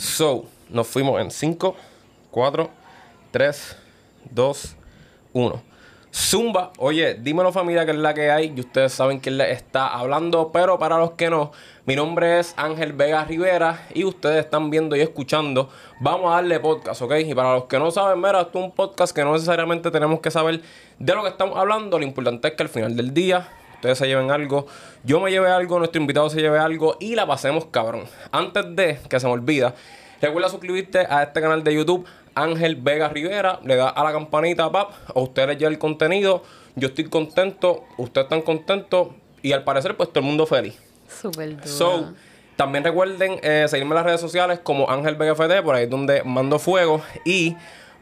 So, nos fuimos en 5, 4, 3, 2, 1. Zumba, oye, dímelo familia que es la que hay y ustedes saben quién les está hablando, pero para los que no, mi nombre es Ángel Vega Rivera y ustedes están viendo y escuchando, vamos a darle podcast, ¿ok? Y para los que no saben, mira, esto es un podcast que no necesariamente tenemos que saber de lo que estamos hablando, lo importante es que al final del día ustedes se lleven algo, yo me lleve algo, nuestro invitado se lleve algo y la pasemos cabrón. Antes de que se me olvida, recuerda suscribirte a este canal de YouTube Ángel Vega Rivera, le da a la campanita, pap, a usted le llega el contenido, yo estoy contento, ustedes están contentos y al parecer pues todo el mundo feliz. Súper duro. So, también recuerden eh, seguirme en las redes sociales como Ángel BGFD, por ahí es donde mando fuego. Y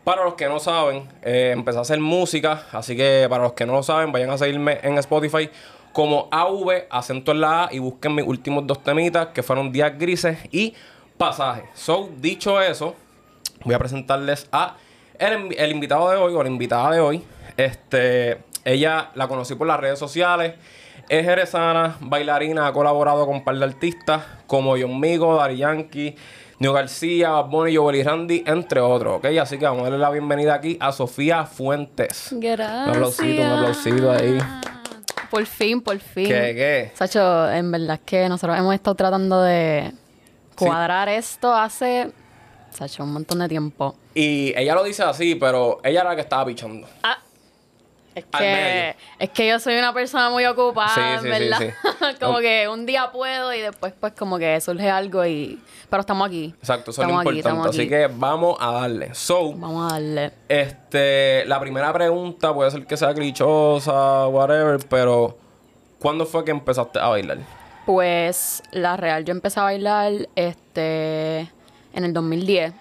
para los que no saben, eh, empecé a hacer música. Así que para los que no lo saben, vayan a seguirme en Spotify como AV, acento en la A, y busquen mis últimos dos temitas, que fueron Días Grises y Pasaje. So, dicho eso, voy a presentarles a el, el invitado de hoy, o la invitada de hoy. Este, ella la conocí por las redes sociales. Es jerezana, bailarina, ha colaborado con un par de artistas como John Migo, Dari Yankee, Neo García, Bad Bunny, Joel y Randy, entre otros, ¿ok? Así que vamos a darle la bienvenida aquí a Sofía Fuentes. Gracias. Un aplausito, un aplausito ahí. Por fin, por fin. ¿Qué, qué? Sacho, en verdad que nosotros hemos estado tratando de cuadrar esto hace, Sacho, un montón de tiempo. Y ella lo dice así, pero ella era la que estaba pichando. Ah, es que, es que yo soy una persona muy ocupada, Sí, sí, ¿verdad? sí. como que un día puedo y después pues como que surge algo y... Pero estamos aquí. Exacto, eso es importante. Así que vamos a darle. So, Vamos a darle. Este, la primera pregunta puede ser que sea clichosa, whatever, pero ¿cuándo fue que empezaste a bailar? Pues la real, yo empecé a bailar este en el 2010.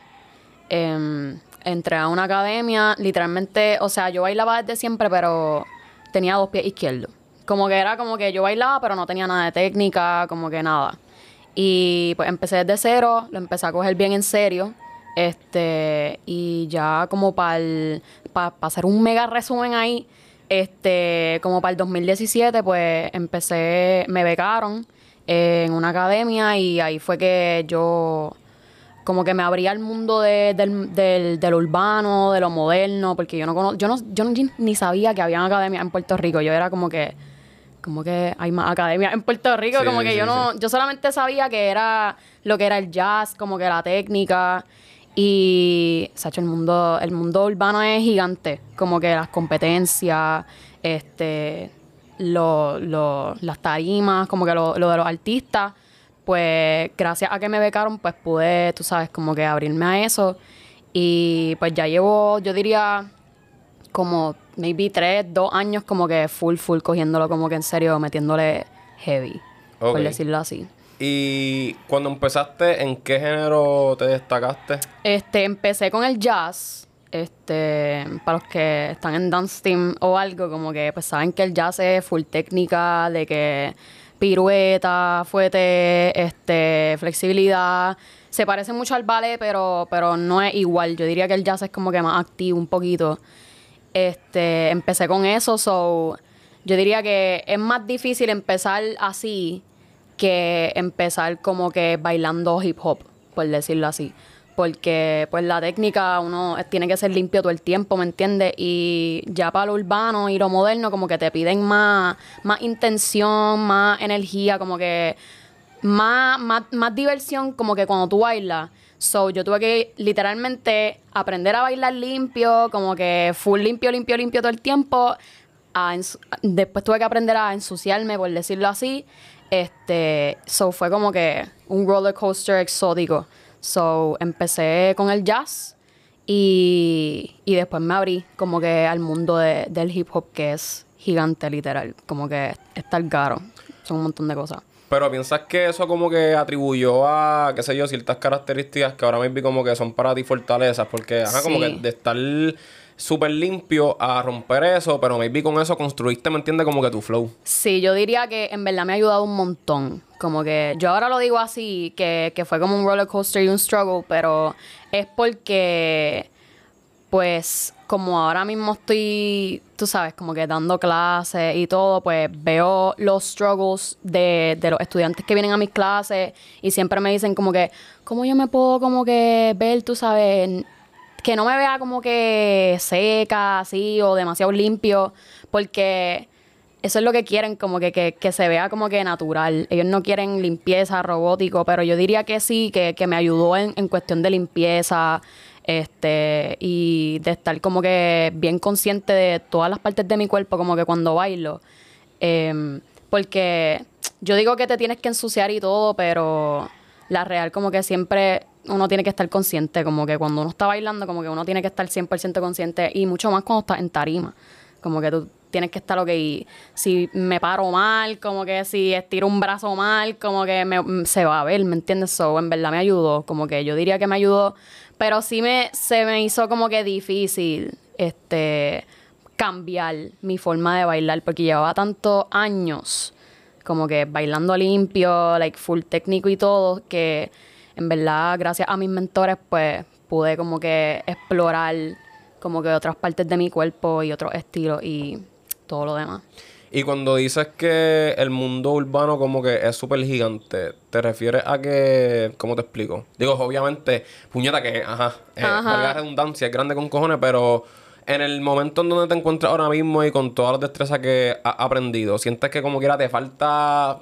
Em, entré a una academia, literalmente, o sea, yo bailaba desde siempre, pero tenía dos pies izquierdos. Como que era como que yo bailaba, pero no tenía nada de técnica, como que nada. Y pues empecé desde cero, lo empecé a coger bien en serio. Este, y ya como para para hacer un mega resumen ahí, este, como para el 2017, pues empecé, me becaron en una academia y ahí fue que yo como que me abría al mundo de- del, del, urbano, de lo moderno, porque yo no cono- yo no, yo no- ni sabía que había academias en Puerto Rico. Yo era como que, como que hay más academias en Puerto Rico, Sí, como que sí, yo no, yo solamente sabía que era lo que era el jazz, como que la técnica. Y, Sacho, el mundo, el mundo urbano es gigante. Como que las competencias, este, lo, lo- las tarimas, como que lo, lo de los artistas. Pues gracias a que me becaron, pues pude, tú sabes, como que abrirme a eso. Y pues ya llevo, yo diría, como maybe tres, dos años como que full, full, cogiéndolo como que en serio, metiéndole heavy, por decirlo así. Y cuando empezaste, ¿en qué género te destacaste? Este, empecé con el jazz. Este, para los que están en dance team o algo, como que pues saben que el jazz es full técnica, de que pirueta, fuete, este, flexibilidad. Se parece mucho al ballet, pero, pero no es igual. Yo diría que el jazz es como que más activo un poquito. Este, empecé con eso, so yo diría que es más difícil empezar así que empezar como que bailando hip hop, por decirlo así. Porque pues la técnica uno tiene que ser limpio todo el tiempo, ¿me entiendes? Y ya para lo urbano y lo moderno como que te piden más, más intención, más energía, como que más, más, más diversión como que cuando tú bailas. So, yo tuve que literalmente aprender a bailar limpio, como que full limpio, limpio, limpio todo el tiempo. A después tuve que aprender a ensuciarme, por decirlo así. Este, so fue como que un roller coaster exótico. So, empecé con el jazz y, y después me abrí como que al mundo de- del hip hop que es gigante, literal. Como que está el caro. Son un montón de cosas. Pero piensas que eso como que atribuyó a, qué sé yo, ciertas características que ahora mismo como que son para ti fortalezas, porque ajá, como que de estar súper limpio a romper eso, pero maybe con eso construiste, ¿me entiendes? Como que tu flow. Sí, yo diría que en verdad me ha ayudado un montón. Como que yo ahora lo digo así, que, que fue como un roller coaster y un struggle, pero es porque pues como ahora mismo estoy, tú sabes, como que dando clases y todo, pues veo los struggles de, de los estudiantes que vienen a mis clases y siempre me dicen como que, ¿cómo yo me puedo como que ver, tú sabes, que no me vea como que seca así o demasiado limpio? Porque eso es lo que quieren, como que, que, que, se vea como que natural. Ellos no quieren limpieza, robótico, pero yo diría que sí, que, que me ayudó en, en cuestión de limpieza, este, y de estar como que bien consciente de todas las partes de mi cuerpo, como que cuando bailo. Em, porque yo digo que te tienes que ensuciar y todo, pero la real como que siempre uno tiene que estar consciente, como que cuando uno está bailando, como que uno tiene que estar 100% consciente y mucho más cuando estás en tarima. Como que tú tienes que estar, ok, si me paro mal, como que si estiro un brazo mal, como que me, se va a ver, ¿me entiendes? So, en verdad me ayudó, como que yo diría que me ayudó pero sí me, se me hizo como que difícil este, cambiar mi forma de bailar porque llevaba tantos años como que bailando limpio, like full técnico y todo, que en verdad gracias a mis mentores pues pude como que explorar como que otras partes de mi cuerpo y otros estilos y todo lo demás. Y cuando dices que el mundo urbano como que es súper gigante, ¿te refieres a que... ¿Cómo te explico? Digo, obviamente, puñeta que, ajá, eh, la redundancia, es grande con cojones, pero en el momento en donde te encuentras ahora mismo y con todas las destrezas que has aprendido, ¿sientes que como quiera te falta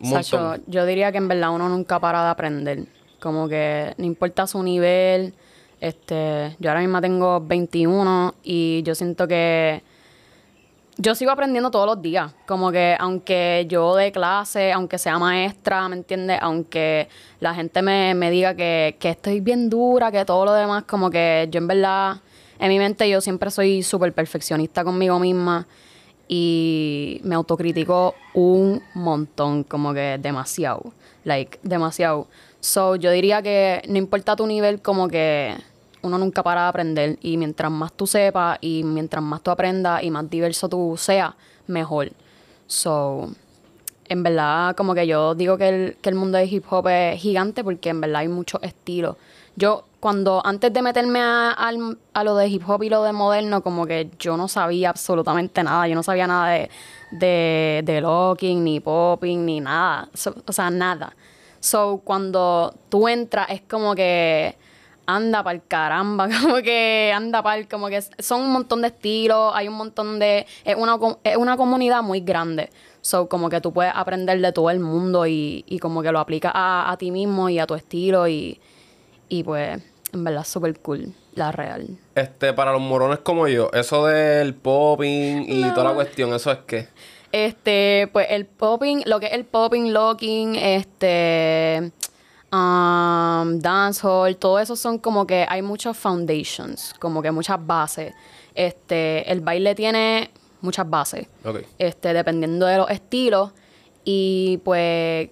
montón? yo diría que en verdad uno nunca para de aprender. Como que no importa su nivel. Este, yo ahora mismo tengo 21 y yo siento que yo sigo aprendiendo todos los días. Como que aunque yo dé clase, aunque sea maestra, ¿me entiendes? Aunque la gente me, diga que, que, estoy bien dura, que todo lo demás, como que yo en verdad, en mi mente yo siempre soy súper perfeccionista conmigo misma y me autocritico un montón, como que demasiado. Like, demasiado. So, yo diría que no importa tu nivel, como que uno nunca para de aprender y mientras más tú sepas y mientras más tú aprendas y más diverso tú seas, mejor. So, en verdad, como que yo digo que el, que el mundo de hip hop es gigante porque en verdad hay muchos estilos. Yo, cuando antes de meterme a, a, lo de hip hop y lo de moderno, como que yo no sabía absolutamente nada. Yo no sabía nada de, de, de locking, ni popping, ni nada. o sea, nada. So, cuando tú entras, es como que anda para el caramba, como que anda para como que son un montón de estilos, hay un montón de, es una, es una comunidad muy grande. So, como que tú puedes aprender de todo el mundo y, y como que lo aplicas a, a, ti mismo y a tu estilo y, y pues, en verdad, súper cool, la real. Este, para los morones como yo, eso del popping y toda la cuestión, ¿eso es qué? Este, pues el popping, lo que es el popping, locking, este um, dancehall, todo eso son como que hay muchos foundations, como que muchas bases. Este, el baile tiene muchas bases. Este, dependiendo de los estilos. Y pues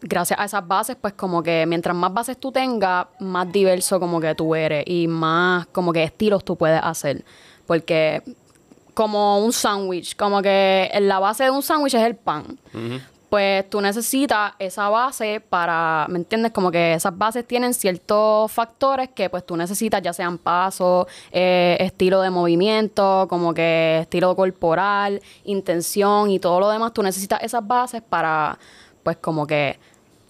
gracias a esas bases, pues como que mientras más bases tú tengas, más diverso como que tú eres y más como que estilos tú puedes hacer. Porque como un sándwich, como que la base de un sándwich es el pan pues tú necesitas esa base para, ¿me entiendes? Como que esas bases tienen ciertos factores que pues tú necesitas, ya sean pasos, eh, estilo de movimiento, como que estilo corporal, intención y todo lo demás. Tú necesitas esas bases para, pues como que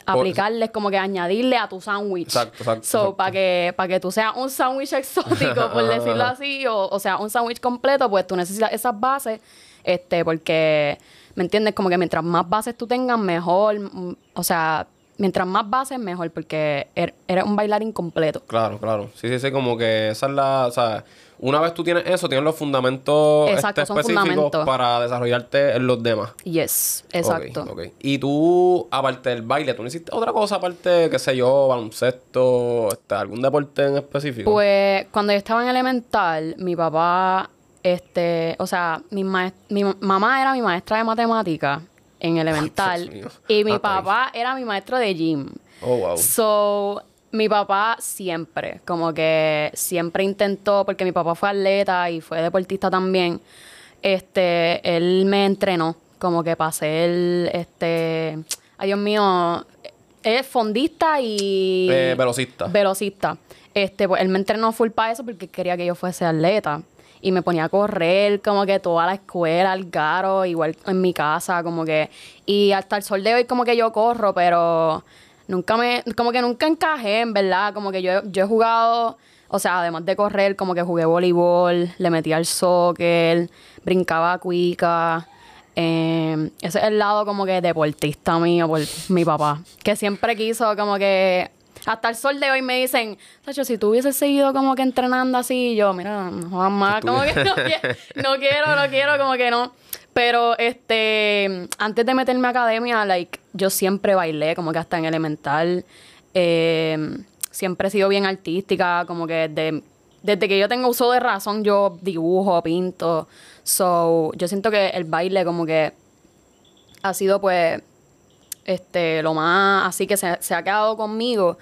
aplicarles, como que añadirle a tu sándwich. Exacto, exacto. So, para que, para que tú seas un sándwich exótico, por decirlo así, o, o sea, un sándwich completo, pues tú necesitas esas bases, este, porque ¿Me entiendes? Como que mientras más bases tú tengas, mejor. Mm, o sea, mientras más bases, mejor, porque er, eres un bailarín completo. Claro, claro. Sí, sí, sí, como que esa es la. O sea, una vez tú tienes eso, tienes los fundamentos este, específicos para desarrollarte en los demás. Yes, exacto. Okay, Y tú, aparte del baile, ¿tú no hiciste otra cosa aparte, qué sé yo, baloncesto, este, algún deporte en específico? Pues cuando yo estaba en elemental, mi papá este, o sea, mi, mi mamá era mi maestra de matemática en elemental y mi papá era mi maestro de gym. Oh, wow. So, mi papá siempre, como que siempre intentó, porque mi papá fue atleta y fue deportista también, este, él me entrenó, como que para ser, este, ay Dios mío, es fondista y Eh, velocista. velocista. Este, pues él me entrenó full para eso porque quería que yo fuese atleta. Y me ponía a correr como que toda la escuela, al garo, igual en mi casa, como que... Y hasta el sol de hoy como que yo corro, pero nunca me... Como que nunca encajé, en verdad. Como que yo, yo he jugado... O sea, además de correr, como que jugué voleibol, le metí al soccer, brincaba cuica. Eh, ese es el lado como que deportista mío por mi papá. Que siempre quiso como que... Hasta el sol de hoy me dicen, Sacho, si tú hubieses seguido como que entrenando así, yo, mira, no jodas más, como que no, no quiero, no quiero, como que no. Pero, este, antes de meterme a academia, like, yo siempre bailé, como que hasta en elemental. Eh, siempre he sido bien artística, como que de- desde que yo tengo uso de razón, yo dibujo, pinto. So, yo siento que el baile como que ha sido pues este lo más así que se, se ha quedado conmigo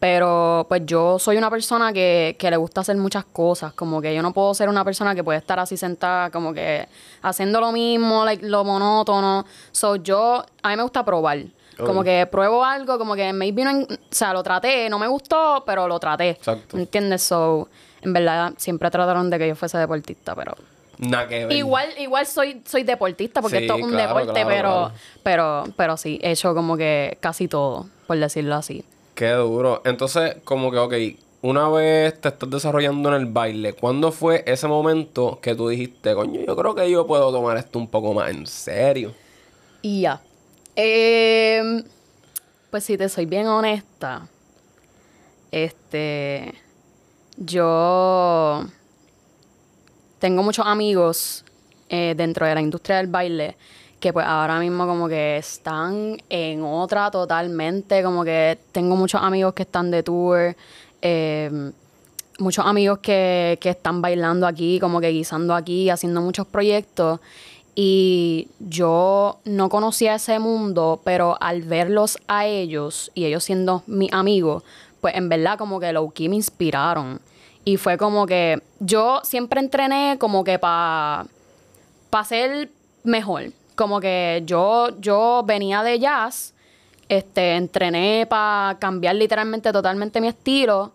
pero pues yo soy una persona que, que le gusta hacer muchas cosas como que yo no puedo ser una persona que puede estar así sentada como que haciendo lo mismo like, lo monótono so yo a mí me gusta probar como que pruebo algo como que maybe no en- o sea lo traté no me gustó pero lo traté Exacto. ¿me entiendes? so en verdad siempre trataron de que yo fuese deportista pero Nada que. Igual, igual soy, soy deportista porque Sí, esto es un claro, deporte, claro, pero, claro. pero, pero sí, he hecho como que casi todo, por decirlo así. Qué duro. Entonces, como que, ok, una vez te estás desarrollando en el baile, ¿cuándo fue ese momento que tú dijiste, coño, yo creo que yo puedo tomar esto un poco más en serio? Y ya. Em, pues si te soy bien honesta, este, yo tengo muchos amigos eh, dentro de la industria del baile que pues ahora mismo como que están en otra totalmente, como que tengo muchos amigos que están de tour, eh, muchos amigos que, que están bailando aquí, como que guisando aquí, haciendo muchos proyectos. Y yo no conocía ese mundo, pero al verlos a ellos y ellos siendo mis amigos, pues en verdad como que low key me inspiraron. Y fue como que yo siempre entrené como que para pa ser mejor. Como que yo, yo venía de jazz, este, entrené para cambiar literalmente totalmente mi estilo.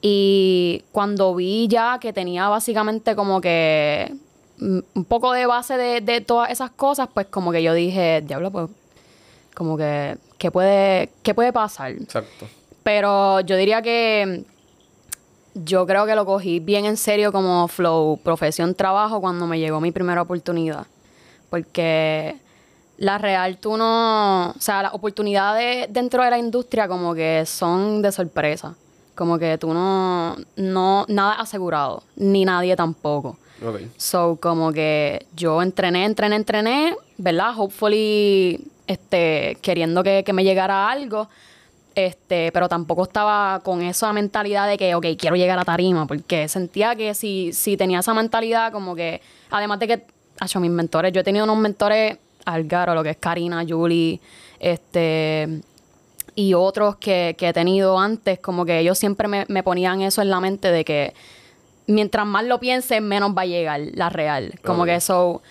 Y cuando vi ya que tenía básicamente como que mm, un poco de base de, de todas esas cosas, pues como que yo dije, diablo, pues, como que, ¿qué puede, qué puede pasar? Exacto. Pero yo diría que yo creo que lo cogí bien en serio como flow, profesión, trabajo cuando me llegó mi primera oportunidad. Porque la real tú no, o sea, las oportunidades dentro de la industria como que son de sorpresa. Como que tú no, no, nada asegurado, ni nadie tampoco. Ok. So, como que yo entrené, entrené, entrené, ¿verdad? Hopefully, este, queriendo que, que me llegara algo. Este, pero tampoco estaba con esa mentalidad de que, ok, quiero llegar a tarima, porque sentía que si, si tenía esa mentalidad, como que, además de que, hecho mis mentores, yo he tenido unos mentores, Algaro, lo que es Karina, Julie, este, y otros que, que he tenido antes, como que ellos siempre me, me ponían eso en la mente de que mientras más lo pienses, menos va a llegar la real. Como que eso,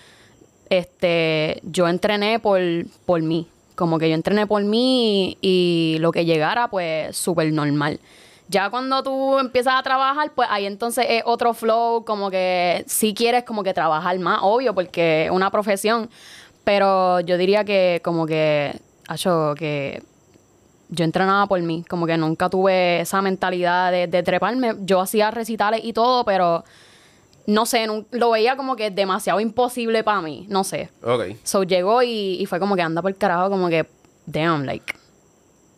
este, yo entrené por, por mí. Como que yo entrené por mí y, y lo que llegara, pues, súper normal. Ya cuando tú empiezas a trabajar, pues ahí entonces es otro flow, como que si quieres como que trabajar más, obvio, porque es una profesión. Pero yo diría que como que, hecho que yo entrenaba por mí, como que nunca tuve esa mentalidad de, de treparme. Yo hacía recitales y todo, pero no sé, lo veía como que demasiado imposible para mí, no sé. Ok. So llegó y, y fue como que anda por el carajo, como que, damn, like,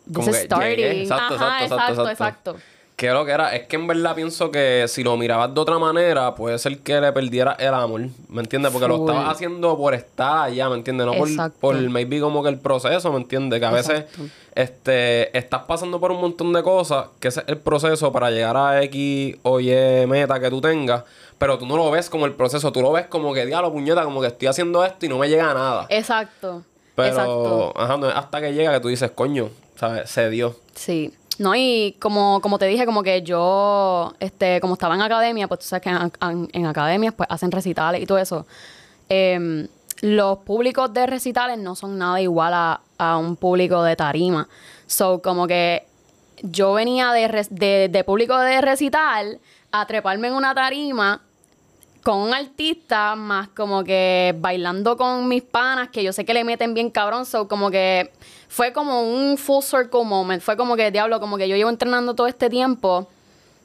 this Como is que starting. llegué. Exacto, Ajá, exacto, exacto, exacto, exacto. Que lo que era, es que en verdad pienso que si lo mirabas de otra manera, puede ser que le perdiera el amor, ¿me entiendes? Porque lo estabas haciendo por estar allá, ¿me entiendes? No por, Exacto. por maybe como que el proceso, ¿me entiendes? Que a veces este, estás pasando por un montón de cosas, que ese es el proceso para llegar a X o Y meta que tú tengas, pero tú no lo ves como el proceso, tú lo ves como que, diablo, puñeta, como que estoy haciendo esto y no me llega a nada. Exacto. Pero, Exacto. ajá, no es hasta que llega que tú dices, coño, ¿sabes? Se dio. Sí. No, y como, como te dije, como que yo, este, como estaba en academia, pues tú sabes que en, en- academias pues hacen recitales y todo eso. Em, los públicos de recitales no son nada igual a, a un público de tarima. So, como que yo venía de, de, de público de recital a treparme en una tarima con un artista más como que bailando con mis panas que yo sé que le meten bien cabrón, so como que fue como un full circle moment, fue como que diablo, como que yo llevo entrenando todo este tiempo,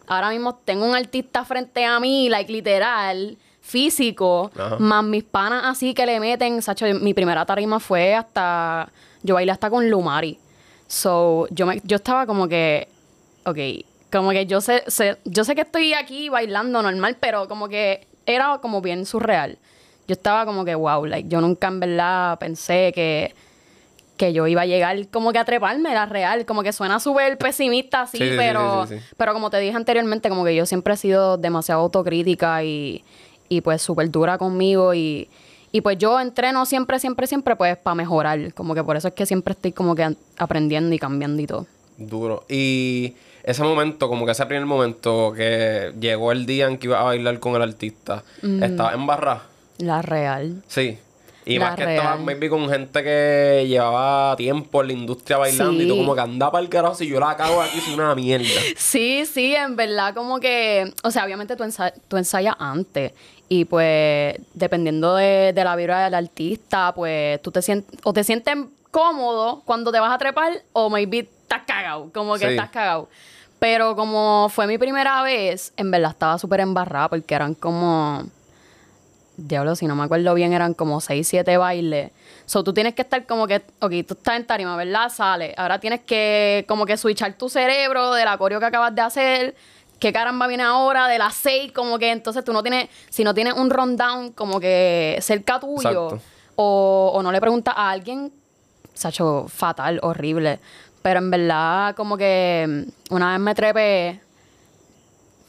ahora mismo tengo un artista frente a mí, like literal, físico, Ajá. más mis panas así que le meten, Sacho, mi primera tarima fue hasta, yo bailé hasta con Lumari, so yo, me, yo estaba como que, ok, como que yo sé, sé- yo sé que estoy aquí bailando normal, pero como que era como bien surreal. Yo estaba como que, wow, like, yo nunca en verdad pensé que, que yo iba a llegar como que a treparme, era real. Como que suena súper pesimista así, Sí, pero, sí, sí, sí. pero como te dije anteriormente, como que yo siempre he sido demasiado autocrítica y, y pues súper dura conmigo y, y pues yo entreno siempre, siempre, siempre pues para mejorar. Como que por eso es que siempre estoy como que aprendiendo y cambiando y todo. Duro. Y ese momento, como que ese primer momento que llegó el día en que iba a bailar con el artista, estaba en barra. La real. Sí. Y La más que real. estaba maybe con gente que llevaba tiempo en la industria bailando y tú como que andaba para el carajo si yo la cago aquí soy una mierda. Sí, sí, en verdad como que, o sea, obviamente tú, ensa- tú ensayas antes y pues dependiendo de, de la vibra del artista, pues tú te sientes, o te sientes cómodo cuando te vas a trepar o maybe estás cagado, como que Sí. estás cagado. Pero como fue mi primera vez, en verdad estaba súper embarrada porque eran como, diablo, si no me acuerdo bien, eran como 6, 7 bailes. So, tú tienes que estar como que, ok, tú estás en tarima, ¿verdad? Sale. Ahora tienes que como que switchar tu cerebro del acorio que acabas de hacer. ¿Qué caramba viene ahora? De las 6, como que entonces tú no tienes, si no tienes un rundown como que cerca tuyo o, o no le preguntas a alguien, se ha hecho fatal, horrible. Pero en verdad, como que mm, una vez me trepé,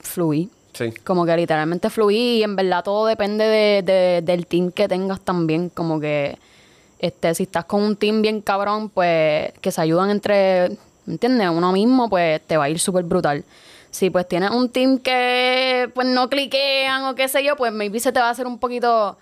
fluí. Sí. Como que literalmente fluí y en verdad todo depende de, de- del team que tengas también. Como que este, si estás con un team bien cabrón, pues que se ayudan entre, ¿me entiendes? Uno mismo, pues te va a ir súper brutal. Si pues tienes un team que pues no cliquean o qué sé yo, pues maybe se te va a hacer un poquito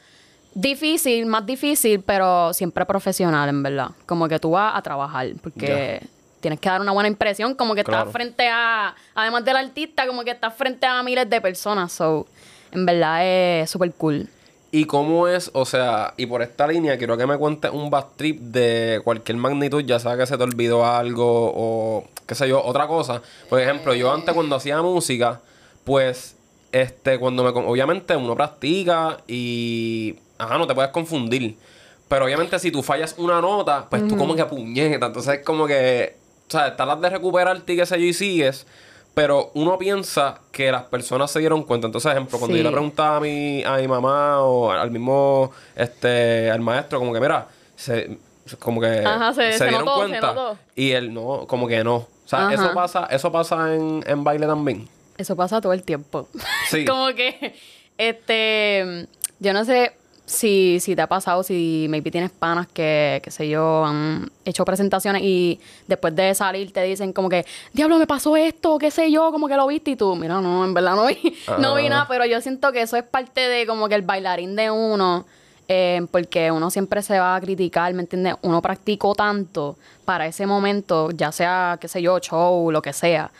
difícil, más difícil, pero siempre profesional, en verdad. Como que tú vas a trabajar, porque tienes que dar una buena impresión, como que Claro. estás frente a, además del artista, como que estás frente a miles de personas. So, en verdad es súper cool. ¿Y cómo es? O sea, y por esta línea quiero que me cuentes un back trip de cualquier magnitud, ya sea que se te olvidó algo o qué sé yo, otra cosa. Por ejemplo, yo antes cuando hacía música, pues, este, cuando me... Obviamente uno practica y... Ajá, no te puedes confundir. Pero obviamente si tú fallas una nota, pues tú como que puñeta. Entonces es como que... O sea, estás las de recuperarte y qué sé yo y sigues. Pero uno piensa que las personas se dieron cuenta. Entonces, ejemplo, cuando yo le preguntaba a mi, a mi mamá o al mismo, este, al maestro, como que, mira, se, como que Ajá, se- se dieron notó, se cuenta. Y él no, como que no. O sea, Ajá. eso pasa, eso pasa en, en baile también. Eso pasa todo el tiempo. Sí. como que, este, yo no sé si, si te ha pasado, si maybe tienes panas que, qué sé yo, han hecho presentaciones y después de salir te dicen como que, diablo, me pasó esto, qué sé yo, como que lo viste y tú, mira, no, en verdad no vi, no vi Ajá. nada, pero yo siento que eso es parte de como que el bailarín de uno. eh, porque uno siempre se va a criticar, ¿me entiendes? Uno practicó tanto para ese momento, ya sea, qué sé yo, show, lo que sea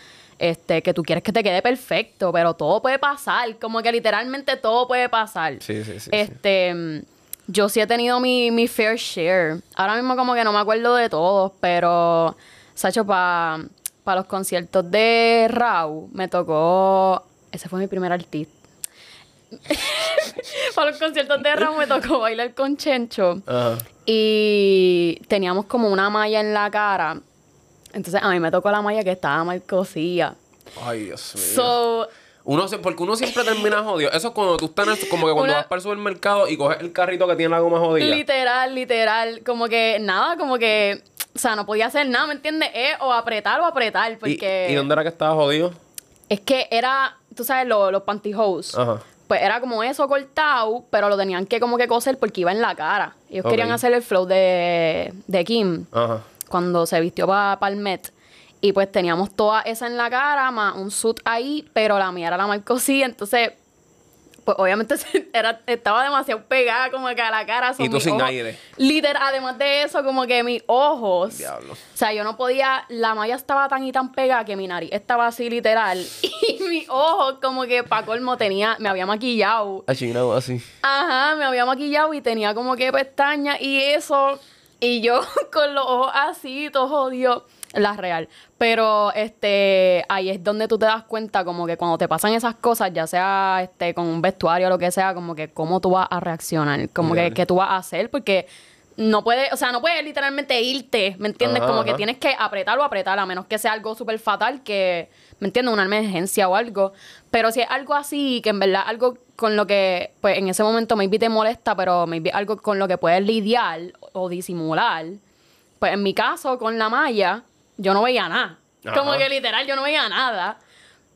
este, que tú quieres que te quede perfecto, pero todo puede pasar, como que literalmente todo puede pasar. Sí, sí, sí. Este, yo sí he tenido mi, mi fair share. Ahora mismo como que no me acuerdo de todos, pero, Sacho, para los conciertos de Rau, me tocó, ese fue mi primer artista. para los conciertos de Rau me tocó bailar con Chencho. Y teníamos como una malla en la cara. Entonces a mí me tocó la malla que estaba mal cosida. Ay, Dios mío. So, Uno se- porque uno siempre termina jodido. Eso es cuando tú estás en el- como que cuando Una- vas para el supermercado y coges el carrito que tiene la goma jodida. literal, literal, como que nada, como que, o sea, no podía hacer nada, ¿me entiendes? Es o apretar o apretar, ¿Y, porque ¿Y dónde era que estaba jodido? es que era, tú sabes, lo- los pantyhose. Ajá. Pues era como eso cortado, pero lo tenían que como que coser porque iba en la cara. Ellos Ok. querían hacer el flow de, de Kim. Ajá. Cuando se vistió para el Met. Y pues teníamos toda esa en la cara, más un suit ahí, pero la mía era la mal cosida. Entonces, pues obviamente era, estaba demasiado pegada como que a la cara. Y tú sin aire. Literal, además de eso, como que mis ojos. Diablo. O sea, yo no podía, la malla estaba tan y tan pegada que mi nariz estaba así literal. Y mis ojos como que para colmo tenía, me había maquillado. Achinado así. Ajá, me había maquillado y tenía como que pestañas y eso. Y yo con los ojos así, todo jodido la real. Pero este ahí es donde tú te das cuenta como que cuando te pasan esas cosas, ya sea este con un vestuario o lo que sea, como que cómo tú vas a reaccionar, como que qué tú vas a hacer porque no puedes, o sea, no puedes literalmente irte, ¿me entiendes? como que tienes que apretar o apretar, a menos que sea algo súper fatal que, ¿me entiendes? Una emergencia o algo. Pero si es algo así, que en verdad algo con lo que, pues en ese momento maybe te molesta, pero maybe algo con lo que puedes lidiar o disimular, pues en mi caso, con la malla, yo no veía nada. Como que literal yo no veía nada.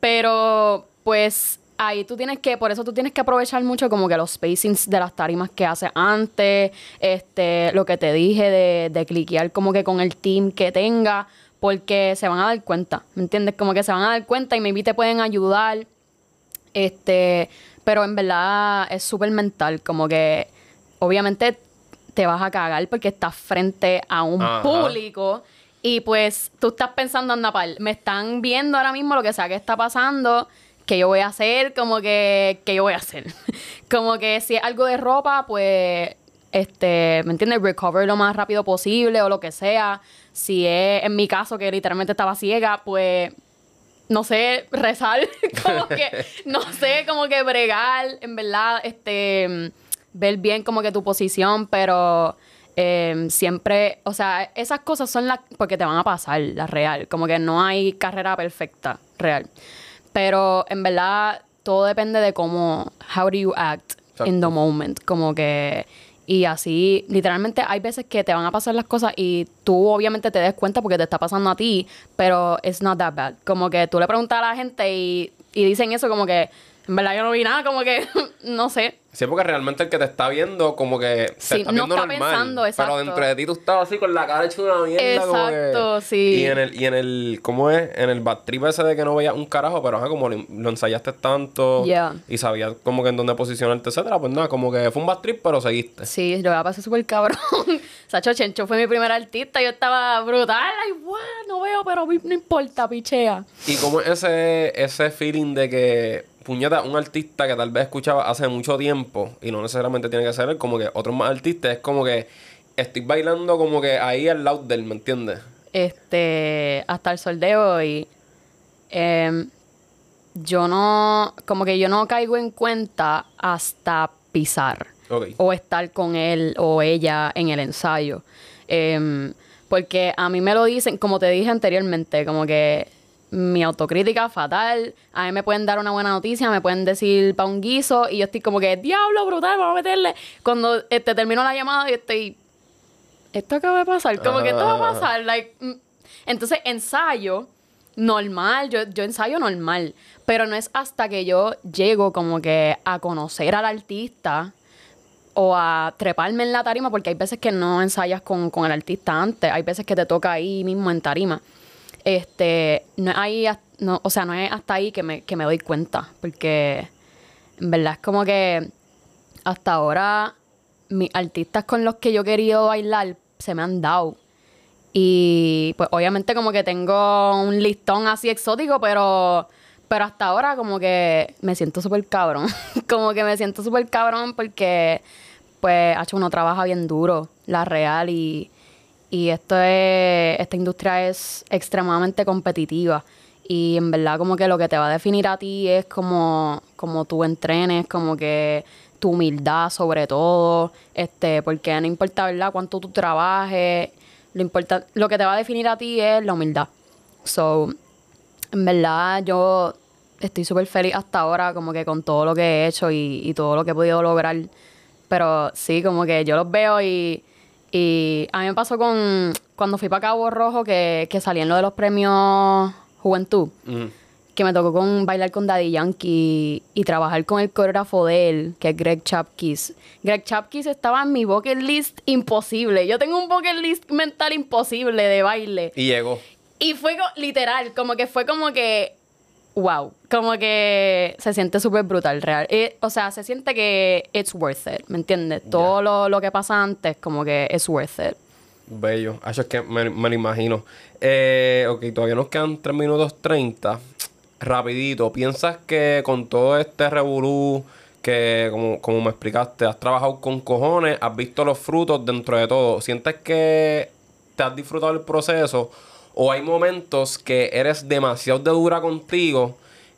Pero pues ahí tú tienes que, por eso tú tienes que aprovechar mucho como que los spacings de las tarimas que haces antes, este, lo que te dije de, de cliquear como que con el team que tenga, porque se van a dar cuenta, ¿me entiendes? Como que se van a dar cuenta y maybe te pueden ayudar, este, pero en verdad es súper mental, como que obviamente te vas a cagar porque estás frente a un público y pues tú estás pensando, anda, pal, me están viendo ahora mismo lo que sea que está pasando, que yo voy a hacer, como que, que yo voy a hacer. como que si es algo de ropa, pues, este, ¿me entiendes? Recover lo más rápido posible o lo que sea. Si es en mi caso que literalmente estaba ciega, pues, no sé, rezar, como que, no sé, como que bregar, en verdad, este, ver bien como que tu posición, pero Em, siempre, o sea, esas cosas son las, porque te van a pasar, la real, como que no hay carrera perfecta, real. Pero en verdad, todo depende de cómo, how do you act in the moment, como que, y así, literalmente hay veces que te van a pasar las cosas y tú obviamente te des cuenta porque te está pasando a ti, pero it's not that bad. Como que tú le preguntas a la gente y, y dicen eso como que, en verdad yo no vi nada, como que, no sé. Sí, porque realmente el que te está viendo, como que te sí, está viendo no está normal. Pensando, exacto. Pero dentro de ti tú estás así con la cara hecha una mierda. Exacto, sí. Y en el, y en el, ¿cómo es? En el bad trip ese de que no veías un carajo, pero ajá, como lo, ensayaste tanto y sabías como que en dónde posicionarte, etcétera, pues nada, como que fue un bad trip, pero seguiste. Sí, yo la pasé súper cabrón. Sacho Chencho fue mi primer artista, yo estaba brutal, ay, wow, no veo, pero no importa, pichea. Y como ese, ese feeling de que puñeta, un artista que tal vez escuchaba hace mucho tiempo, y no necesariamente tiene que ser como que otros más artistas, es como que estoy bailando como que ahí al lado del, ¿me entiendes? Este, hasta el sol de hoy, em, yo no, como que yo no caigo en cuenta hasta pisar. O estar con él o ella en el ensayo. Em, porque a mí me lo dicen, como te dije anteriormente, como que mi autocrítica fatal. A mí me pueden dar una buena noticia, me pueden decir pa' un guiso y yo estoy como que, diablo, brutal, vamos a meterle. Cuando este, termino la llamada, yo estoy, esto acaba de pasar, como que esto va a pasar. Like, mm. entonces, ensayo normal, yo, yo ensayo normal, pero no es hasta que yo llego como que a conocer al artista o a treparme en la tarima, porque hay veces que no ensayas con, con el artista antes, hay veces que te toca ahí mismo en tarima este, no es ahí, no, o sea, no es hasta ahí que me, que me doy cuenta, porque en verdad es como que hasta ahora mis artistas con los que yo he querido bailar se me han dado. Y pues obviamente como que tengo un listón así exótico, pero, pero hasta ahora como que me siento súper cabrón. como que me siento súper cabrón porque pues hecho uno trabaja bien duro, la real, y y esto es, esta industria es extremadamente competitiva. Y en verdad como que lo que te va a definir a ti es como, como tú entrenes, como que tu humildad sobre todo, este, porque no importa, ¿verdad?, cuánto tú trabajes, lo, importa, lo que te va a definir a ti es la humildad. So, en verdad yo estoy súper feliz hasta ahora como que con todo lo que he hecho y, y todo lo que he podido lograr. Pero sí, como que yo los veo y y a mí me pasó con cuando fui para Cabo Rojo que, que salí en lo de los premios Juventud. Que me tocó con bailar con Daddy Yankee y, trabajar con el coreógrafo de él, que es Greg Chapkis. Greg Chapkis estaba en mi bucket list imposible. Yo tengo un bucket list mental imposible de baile. Y llegó. Y fue literal, como que fue como que wow. Como que se siente súper brutal, real. Eh, o sea, se siente que it's worth it, ¿me entiendes? Todo lo, lo que pasa antes, como que it's worth it. Bello. Acho, es que me, me lo imagino. Eh, ok, todavía nos quedan 3 minutos 30. Rapidito. ¿Piensas que con todo este revolú que, como, como me explicaste, has trabajado con cojones, has visto los frutos dentro de todo? ¿Sientes que te has disfrutado el proceso? ¿O hay momentos que eres demasiado de dura contigo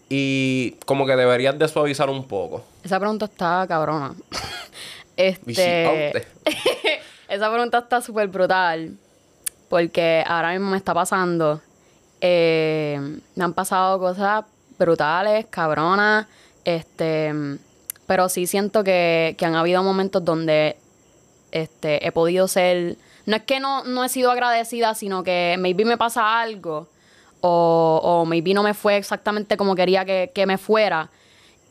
y como que deberías de suavizar un poco? Esa pregunta está cabrona. Este... Esa pregunta está súper brutal. Porque ahora mismo me está pasando. eh, me han pasado cosas brutales, cabronas. Este. Pero sí siento que, que han habido momentos donde este, he podido ser. No es que no, no he sido agradecida, sino que maybe me pasa algo. O, o maybe no me fue exactamente como quería que, que me fuera.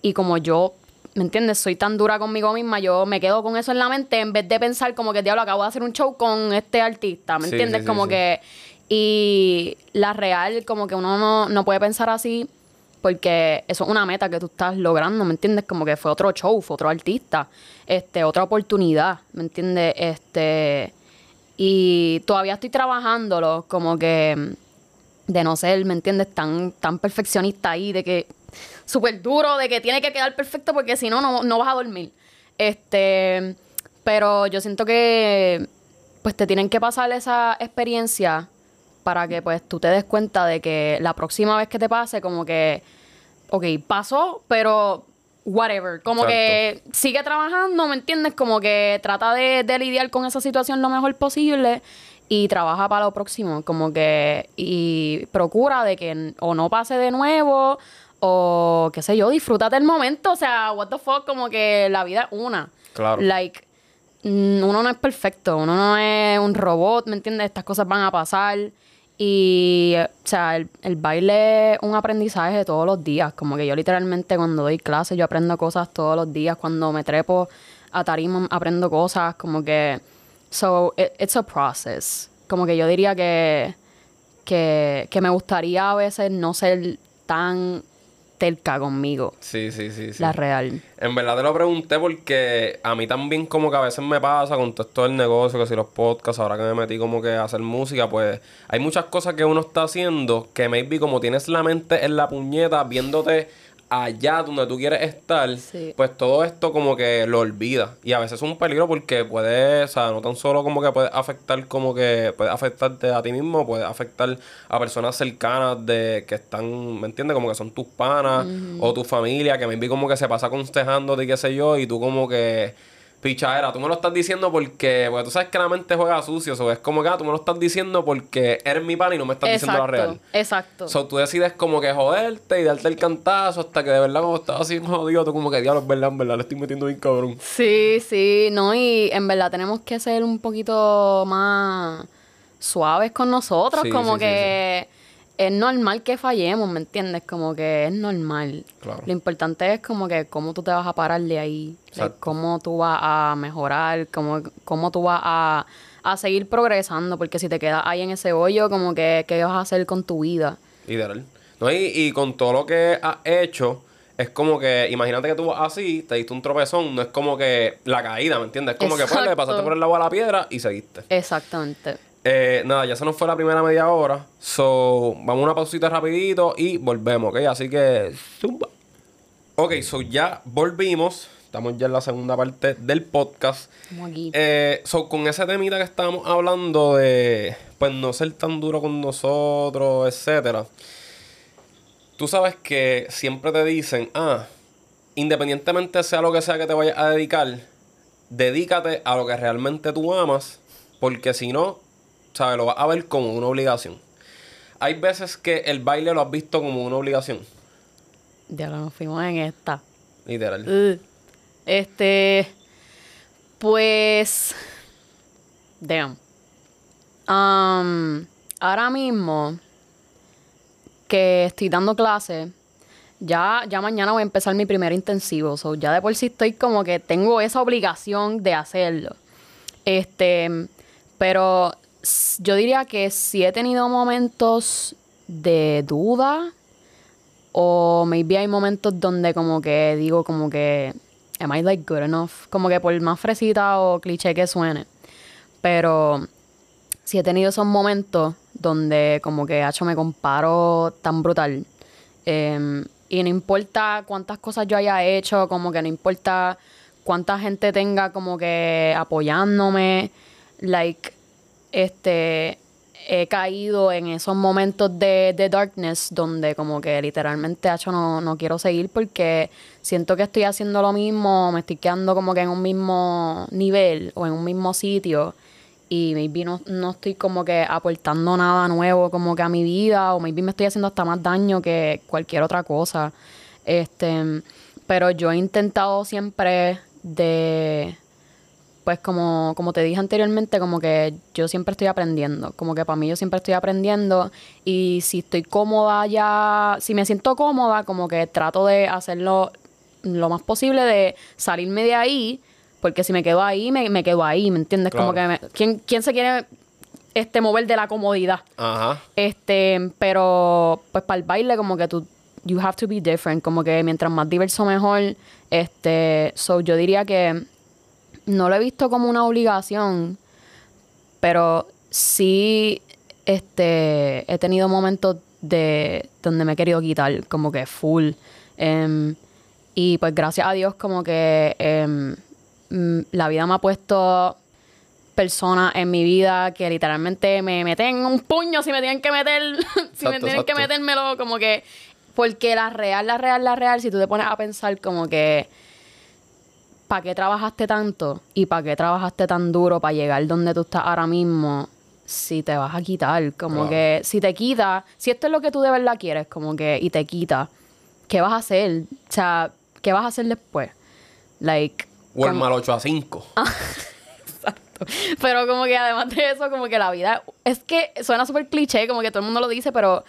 Y como yo, ¿me entiendes? Soy tan dura conmigo misma, yo me quedo con eso en la mente en vez de pensar como que, diablo, acabo de hacer un show con este artista, ¿me Sí, entiendes? sí, como sí. que... Y la real, como que uno no, no puede pensar así porque eso es una meta que tú estás logrando, ¿me entiendes? Como que fue otro show, fue otro artista, este, otra oportunidad, ¿me entiendes? Este, y todavía estoy trabajándolo, como que de no ser, ¿me entiendes? Tan, tan perfeccionista ahí, de que súper duro, de que tiene que quedar perfecto porque si no, no, no vas a dormir. Este, pero yo siento que pues te tienen que pasar esa experiencia para que pues tú te des cuenta de que la próxima vez que te pase, como que, ok, pasó, pero whatever, como Exacto. que sigue trabajando, ¿me entiendes? Como que trata de, de lidiar con esa situación lo mejor posible y trabaja para lo próximo, como que, y procura de que o no pase de nuevo o qué sé yo, disfrútate el momento, o sea, what the fuck, como que la vida es una. Claro. Like, uno no es perfecto, uno no es un robot, ¿me entiendes? Estas cosas van a pasar. Y, o sea, el, el baile es un aprendizaje de todos los días. Como que yo literalmente cuando doy clases, yo aprendo cosas todos los días. Cuando me trepo a tarima, aprendo cosas. Como que, so, it- it's a process. Como que yo diría que, que, que me gustaría a veces no ser tan terca conmigo, Sí, sí, sí. sí. la real. En verdad te lo pregunté porque a mí también como que a veces me pasa con todo esto del negocio, que si los podcasts, ahora que me metí como que a hacer música, pues hay muchas cosas que uno está haciendo que maybe como tienes la mente en la puñeta viéndote allá donde tú quieres estar, Sí. pues todo esto como que lo olvida. Y a veces es un peligro porque puede, o sea, no tan solo como que puede afectar como que puede afectarte a ti mismo, puede afectar a personas cercanas de que están, ¿me entiendes? Como que son tus panas o tu familia, que maybe como que se pasa aconsejándote y qué sé yo, y tú como que pichadera, tú me lo estás diciendo porque, porque tú sabes que la mente juega sucio, o es como que ah, tú me lo estás diciendo porque eres mi pana y no me estás diciendo la real. exacto. So, tú decides como que joderte y darte el cantazo hasta que de verdad cuando estás así jodido, tú como que diablo, es verdad, en verdad, le estoy metiendo bien cabrón. Sí, sí, no, y en verdad tenemos que ser un poquito más suaves con nosotros, Sí, como sí, sí, que es normal que fallemos, ¿me entiendes? Como que es normal. Claro. Lo importante es como que cómo tú te vas a parar de ahí, Exacto. cómo tú vas a mejorar, cómo, cómo tú vas a, a seguir progresando, porque si te quedas ahí en ese hoyo, como que, ¿qué vas a hacer con tu vida? Literal. No, y, y con todo lo que has hecho, es como que, imagínate que tú vas así, te diste un tropezón, no es como que la caída, ¿me entiendes? Es como que pues, le pasaste por el lado a la piedra y seguiste. Exactamente. Eh, nada, ya se nos fue la primera media hora. So, vamos a una pausita rapidito y volvemos, ¿ok? Así que, zumba. Ok, so ya volvimos. Estamos ya en la segunda parte del podcast. Eh, so, con ese temita que estábamos hablando de, pues, no ser tan duro con nosotros, etcétera. Tú sabes que siempre te dicen, ah, independientemente sea lo que sea que te vayas a dedicar, dedícate a lo que realmente tú amas, porque si no, ¿sabes? Lo vas a ver como una obligación. Hay veces que el baile lo has visto como una obligación, Ya lo nos fuimos en esta. literal. Uh, Este. Pues. Damn. Um, ahora mismo que estoy dando clases, ya, ya mañana voy a empezar mi primer intensivo. So ya de por sí estoy como que tengo esa obligación de hacerlo. Este. Pero yo diría que sí he tenido momentos de duda O maybe hay momentos donde como que digo como que, am I like good enough? Como que por más fresita o cliché que suene. Pero sí he tenido esos momentos donde como que, hecho me comparo tan brutal. Em, y no importa cuántas cosas yo haya hecho, como que no importa cuánta gente tenga como que apoyándome, like, este, he caído en esos momentos de, de darkness donde como que literalmente, hecho no, no quiero seguir porque siento que estoy haciendo lo mismo, me estoy quedando como que en un mismo nivel o en un mismo sitio y maybe no, no estoy como que aportando nada nuevo como que a mi vida o maybe me estoy haciendo hasta más daño que cualquier otra cosa. Este, pero yo he intentado siempre de pues como, como te dije anteriormente, como que yo siempre estoy aprendiendo, como que para mí yo siempre estoy aprendiendo y si estoy cómoda ya, si me siento cómoda, como que trato de hacerlo lo más posible de salirme de ahí, porque si me quedo ahí, me, me quedo ahí, ¿me entiendes? Como que, me- ¿quién, ¿quién se quiere este, mover de la comodidad? Ajá. Este, pero pues para el baile como que tú you have to be different, como que mientras más diverso mejor. Este, so yo diría que no lo he visto como una obligación, pero sí este he tenido momentos de donde me he querido quitar como que full. Em, y pues gracias a Dios como que em, mm, la vida me ha puesto personas en mi vida que literalmente me meten un puño si me tienen que meter, si me Exacto, tienen que exacto. metérmelo, como que, porque la real, la real, la real, si tú te pones a pensar como que, ¿para qué trabajaste tanto? ¿Y para qué trabajaste tan duro para llegar donde tú estás ahora mismo? Si te vas a quitar, como que si te quita, si esto es lo que tú de verdad quieres, como que, y te quita, ¿qué vas a hacer? O sea, ¿qué vas a hacer después? Like, Walmart 8 a 5. Exacto. Pero como que además de eso, como que la vida es que suena súper cliché, como que todo el mundo lo dice, pero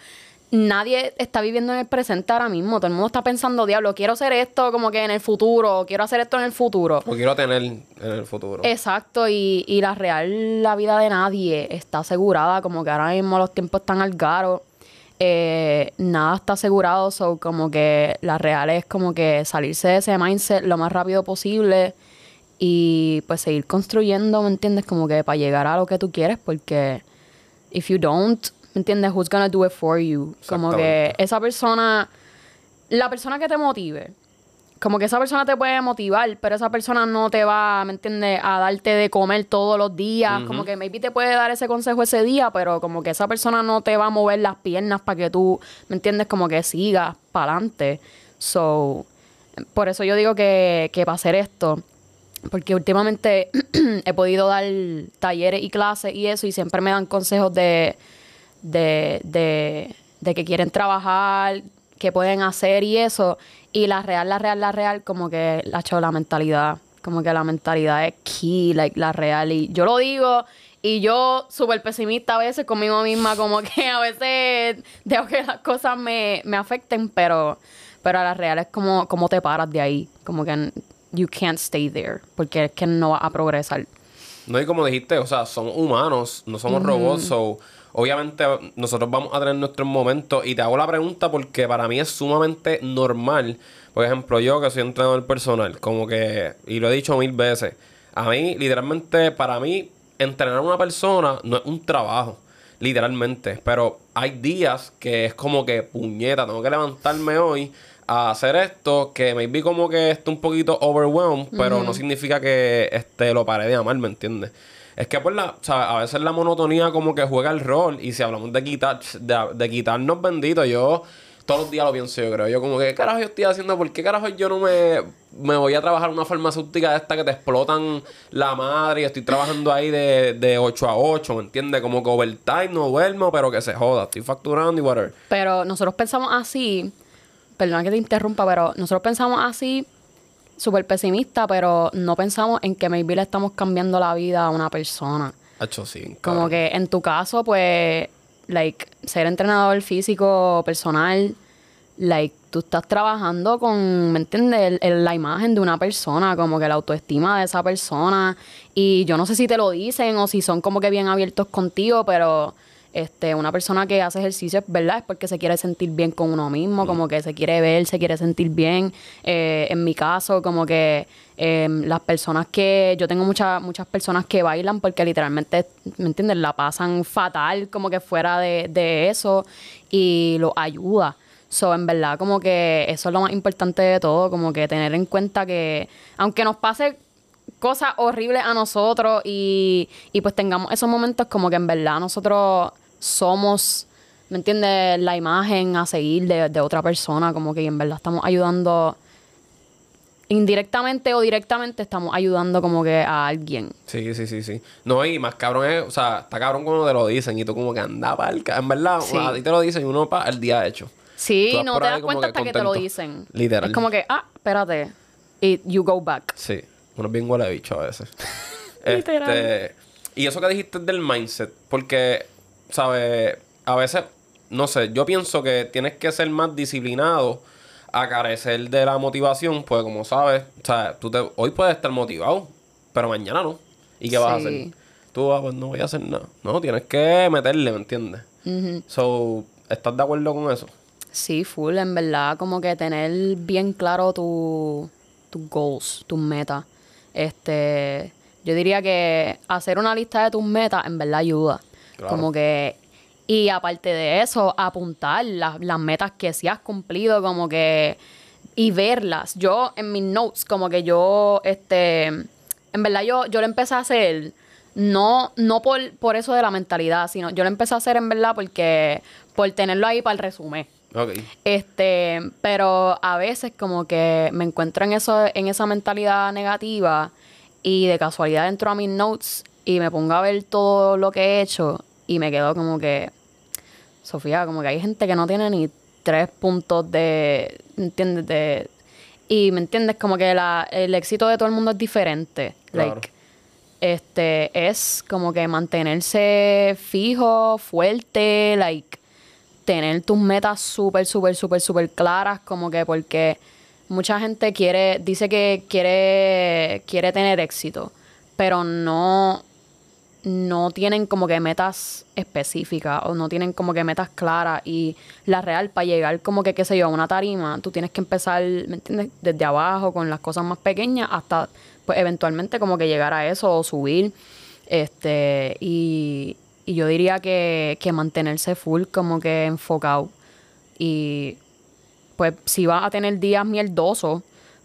nadie está viviendo en el presente ahora mismo. Todo el mundo está pensando, diablo, quiero hacer esto como que en el futuro, quiero hacer esto en el futuro. O quiero tener en el futuro. Exacto, y, y la real, la vida de nadie está asegurada, como que ahora mismo los tiempos están al garo. Eh, nada está asegurado, so como que la real es como que salirse de ese mindset lo más rápido posible y pues seguir construyendo, ¿me entiendes? Como que para llegar a lo que tú quieres, porque if you don't, ¿me entiendes? Who's gonna do it for you? Como que esa persona, la persona que te motive, como que esa persona te puede motivar, pero esa persona no te va, ¿me entiendes?, a darte de comer todos los días. Como que maybe te puede dar ese consejo ese día, pero como que esa persona no te va a mover las piernas para que tú, ¿me entiendes?, como que sigas para adelante. So, por eso yo digo que, que para hacer esto, porque últimamente he podido dar talleres y clases y eso, y siempre me dan consejos de, de, de, de que quieren trabajar, que pueden hacer y eso. Y la real, la real, la real, como que la hecho la mentalidad. Como que la mentalidad es key, like, la real. Y yo lo digo, y yo súper pesimista a veces conmigo misma, como que a veces dejo que las cosas me, me afecten, pero, pero a la real es como, como te paras de ahí. Como que you can't stay there, porque es que no vas a progresar. No, y como dijiste, o sea, somos humanos, no somos robots, so, obviamente nosotros vamos a tener nuestros momentos. Y te hago la pregunta porque para mí es sumamente normal. Por ejemplo, yo que soy entrenador personal, como que, y lo he dicho mil veces, a mí, literalmente, para mí, entrenar a una persona no es un trabajo, literalmente. Pero hay días que es como que, puñeta, tengo que levantarme hoy a hacer esto, que maybe como que esté un poquito overwhelmed, pero no significa que este, lo pare de amar, ¿me entiendes? Es que pues la, o sea, a veces la monotonía como que juega el rol y si hablamos de quitar, de, de quitarnos bendito, yo todos los días lo pienso yo creo, yo como que ¿qué carajo yo estoy haciendo? ¿Por qué carajo yo no me, me voy a trabajar una farmacéutica de esta que te explotan la madre y estoy trabajando ahí de, de 8 a 8, ¿me entiendes? Como que overtime, no duermo, pero que se joda, estoy facturando y whatever. Pero nosotros pensamos así, perdona que te interrumpa, pero nosotros pensamos así, súper pesimista, pero no pensamos en que maybe le estamos cambiando la vida a una persona. Hacho, sí, Como que en tu caso, pues, like, ser entrenador físico personal, like, tú estás trabajando con, ¿me entiendes? El- el- la imagen de una persona, como que la autoestima de esa persona. Y yo no sé si te lo dicen o si son como que bien abiertos contigo, pero Este, una persona que hace ejercicio, ¿verdad? Es porque se quiere sentir bien con uno mismo, como que se quiere ver, se quiere sentir bien. Eh, en mi caso, como que em, las personas que... Yo tengo muchas muchas personas que bailan porque literalmente, ¿me entiendes? La pasan fatal como que fuera de, de eso y lo ayuda. So, en verdad, como que eso es lo más importante de todo, como que tener en cuenta que, aunque nos pase cosas horribles a nosotros y, y pues tengamos esos momentos como que en verdad nosotros somos, ¿me entiendes? La imagen a seguir de, de otra persona, como que en verdad estamos ayudando indirectamente o directamente estamos ayudando como que a alguien. Sí, sí, sí, sí. No, y más cabrón es, o sea, está cabrón cuando te lo dicen y tú como que anda el En verdad, Sí. a ti te lo dicen y uno para el día hecho. Sí, no te das cuenta que hasta que te lo dicen. Literal. Es como que, ah, espérate. Y you go back. Sí, uno es bien huele bicho a veces. Este, y eso que dijiste del mindset, porque, ¿sabes? A veces, no sé, yo pienso que tienes que ser más disciplinado a carecer de la motivación, pues como sabes, o sea, tú te, hoy puedes estar motivado, pero mañana no. ¿Y qué vas a hacer? Tú, ah, pues no voy a hacer nada. No, tienes que meterle, ¿me entiendes? So, ¿estás de acuerdo con eso? Sí, full, en verdad, como que tener bien claro tu- tus goals, tus metas. Este, yo diría que hacer una lista de tus metas en verdad ayuda. Claro. Como que, y aparte de eso, apuntar las, las metas que sí has cumplido, como que, y verlas. Yo en mis notes, como que yo, este, en verdad yo, yo lo empecé a hacer, no, no por, por eso de la mentalidad, sino yo lo empecé a hacer en verdad porque, por tenerlo ahí para el resumen. Este, pero a veces como que me encuentro en eso, en esa mentalidad negativa y de casualidad entro a mis notes y me pongo a ver todo lo que he hecho y me quedo como que, Sofía, como que hay gente que no tiene ni tres puntos de, ¿entiendes? De, y me entiendes como que la, el éxito de todo el mundo es diferente. Claro. Like, este, es como que mantenerse fijo, fuerte, like, tener tus metas súper, súper, súper, súper claras, como que porque mucha gente quiere, dice que quiere, quiere tener éxito, pero no, no tienen como que metas específicas o no tienen como que metas claras y la real para llegar como que, qué sé yo, a una tarima, tú tienes que empezar, ¿me entiendes? Desde abajo con las cosas más pequeñas hasta pues eventualmente como que llegar a eso o subir. Este, y, y yo diría que, que mantenerse full como que enfocado. Y pues sí vas a tener días mierdosos,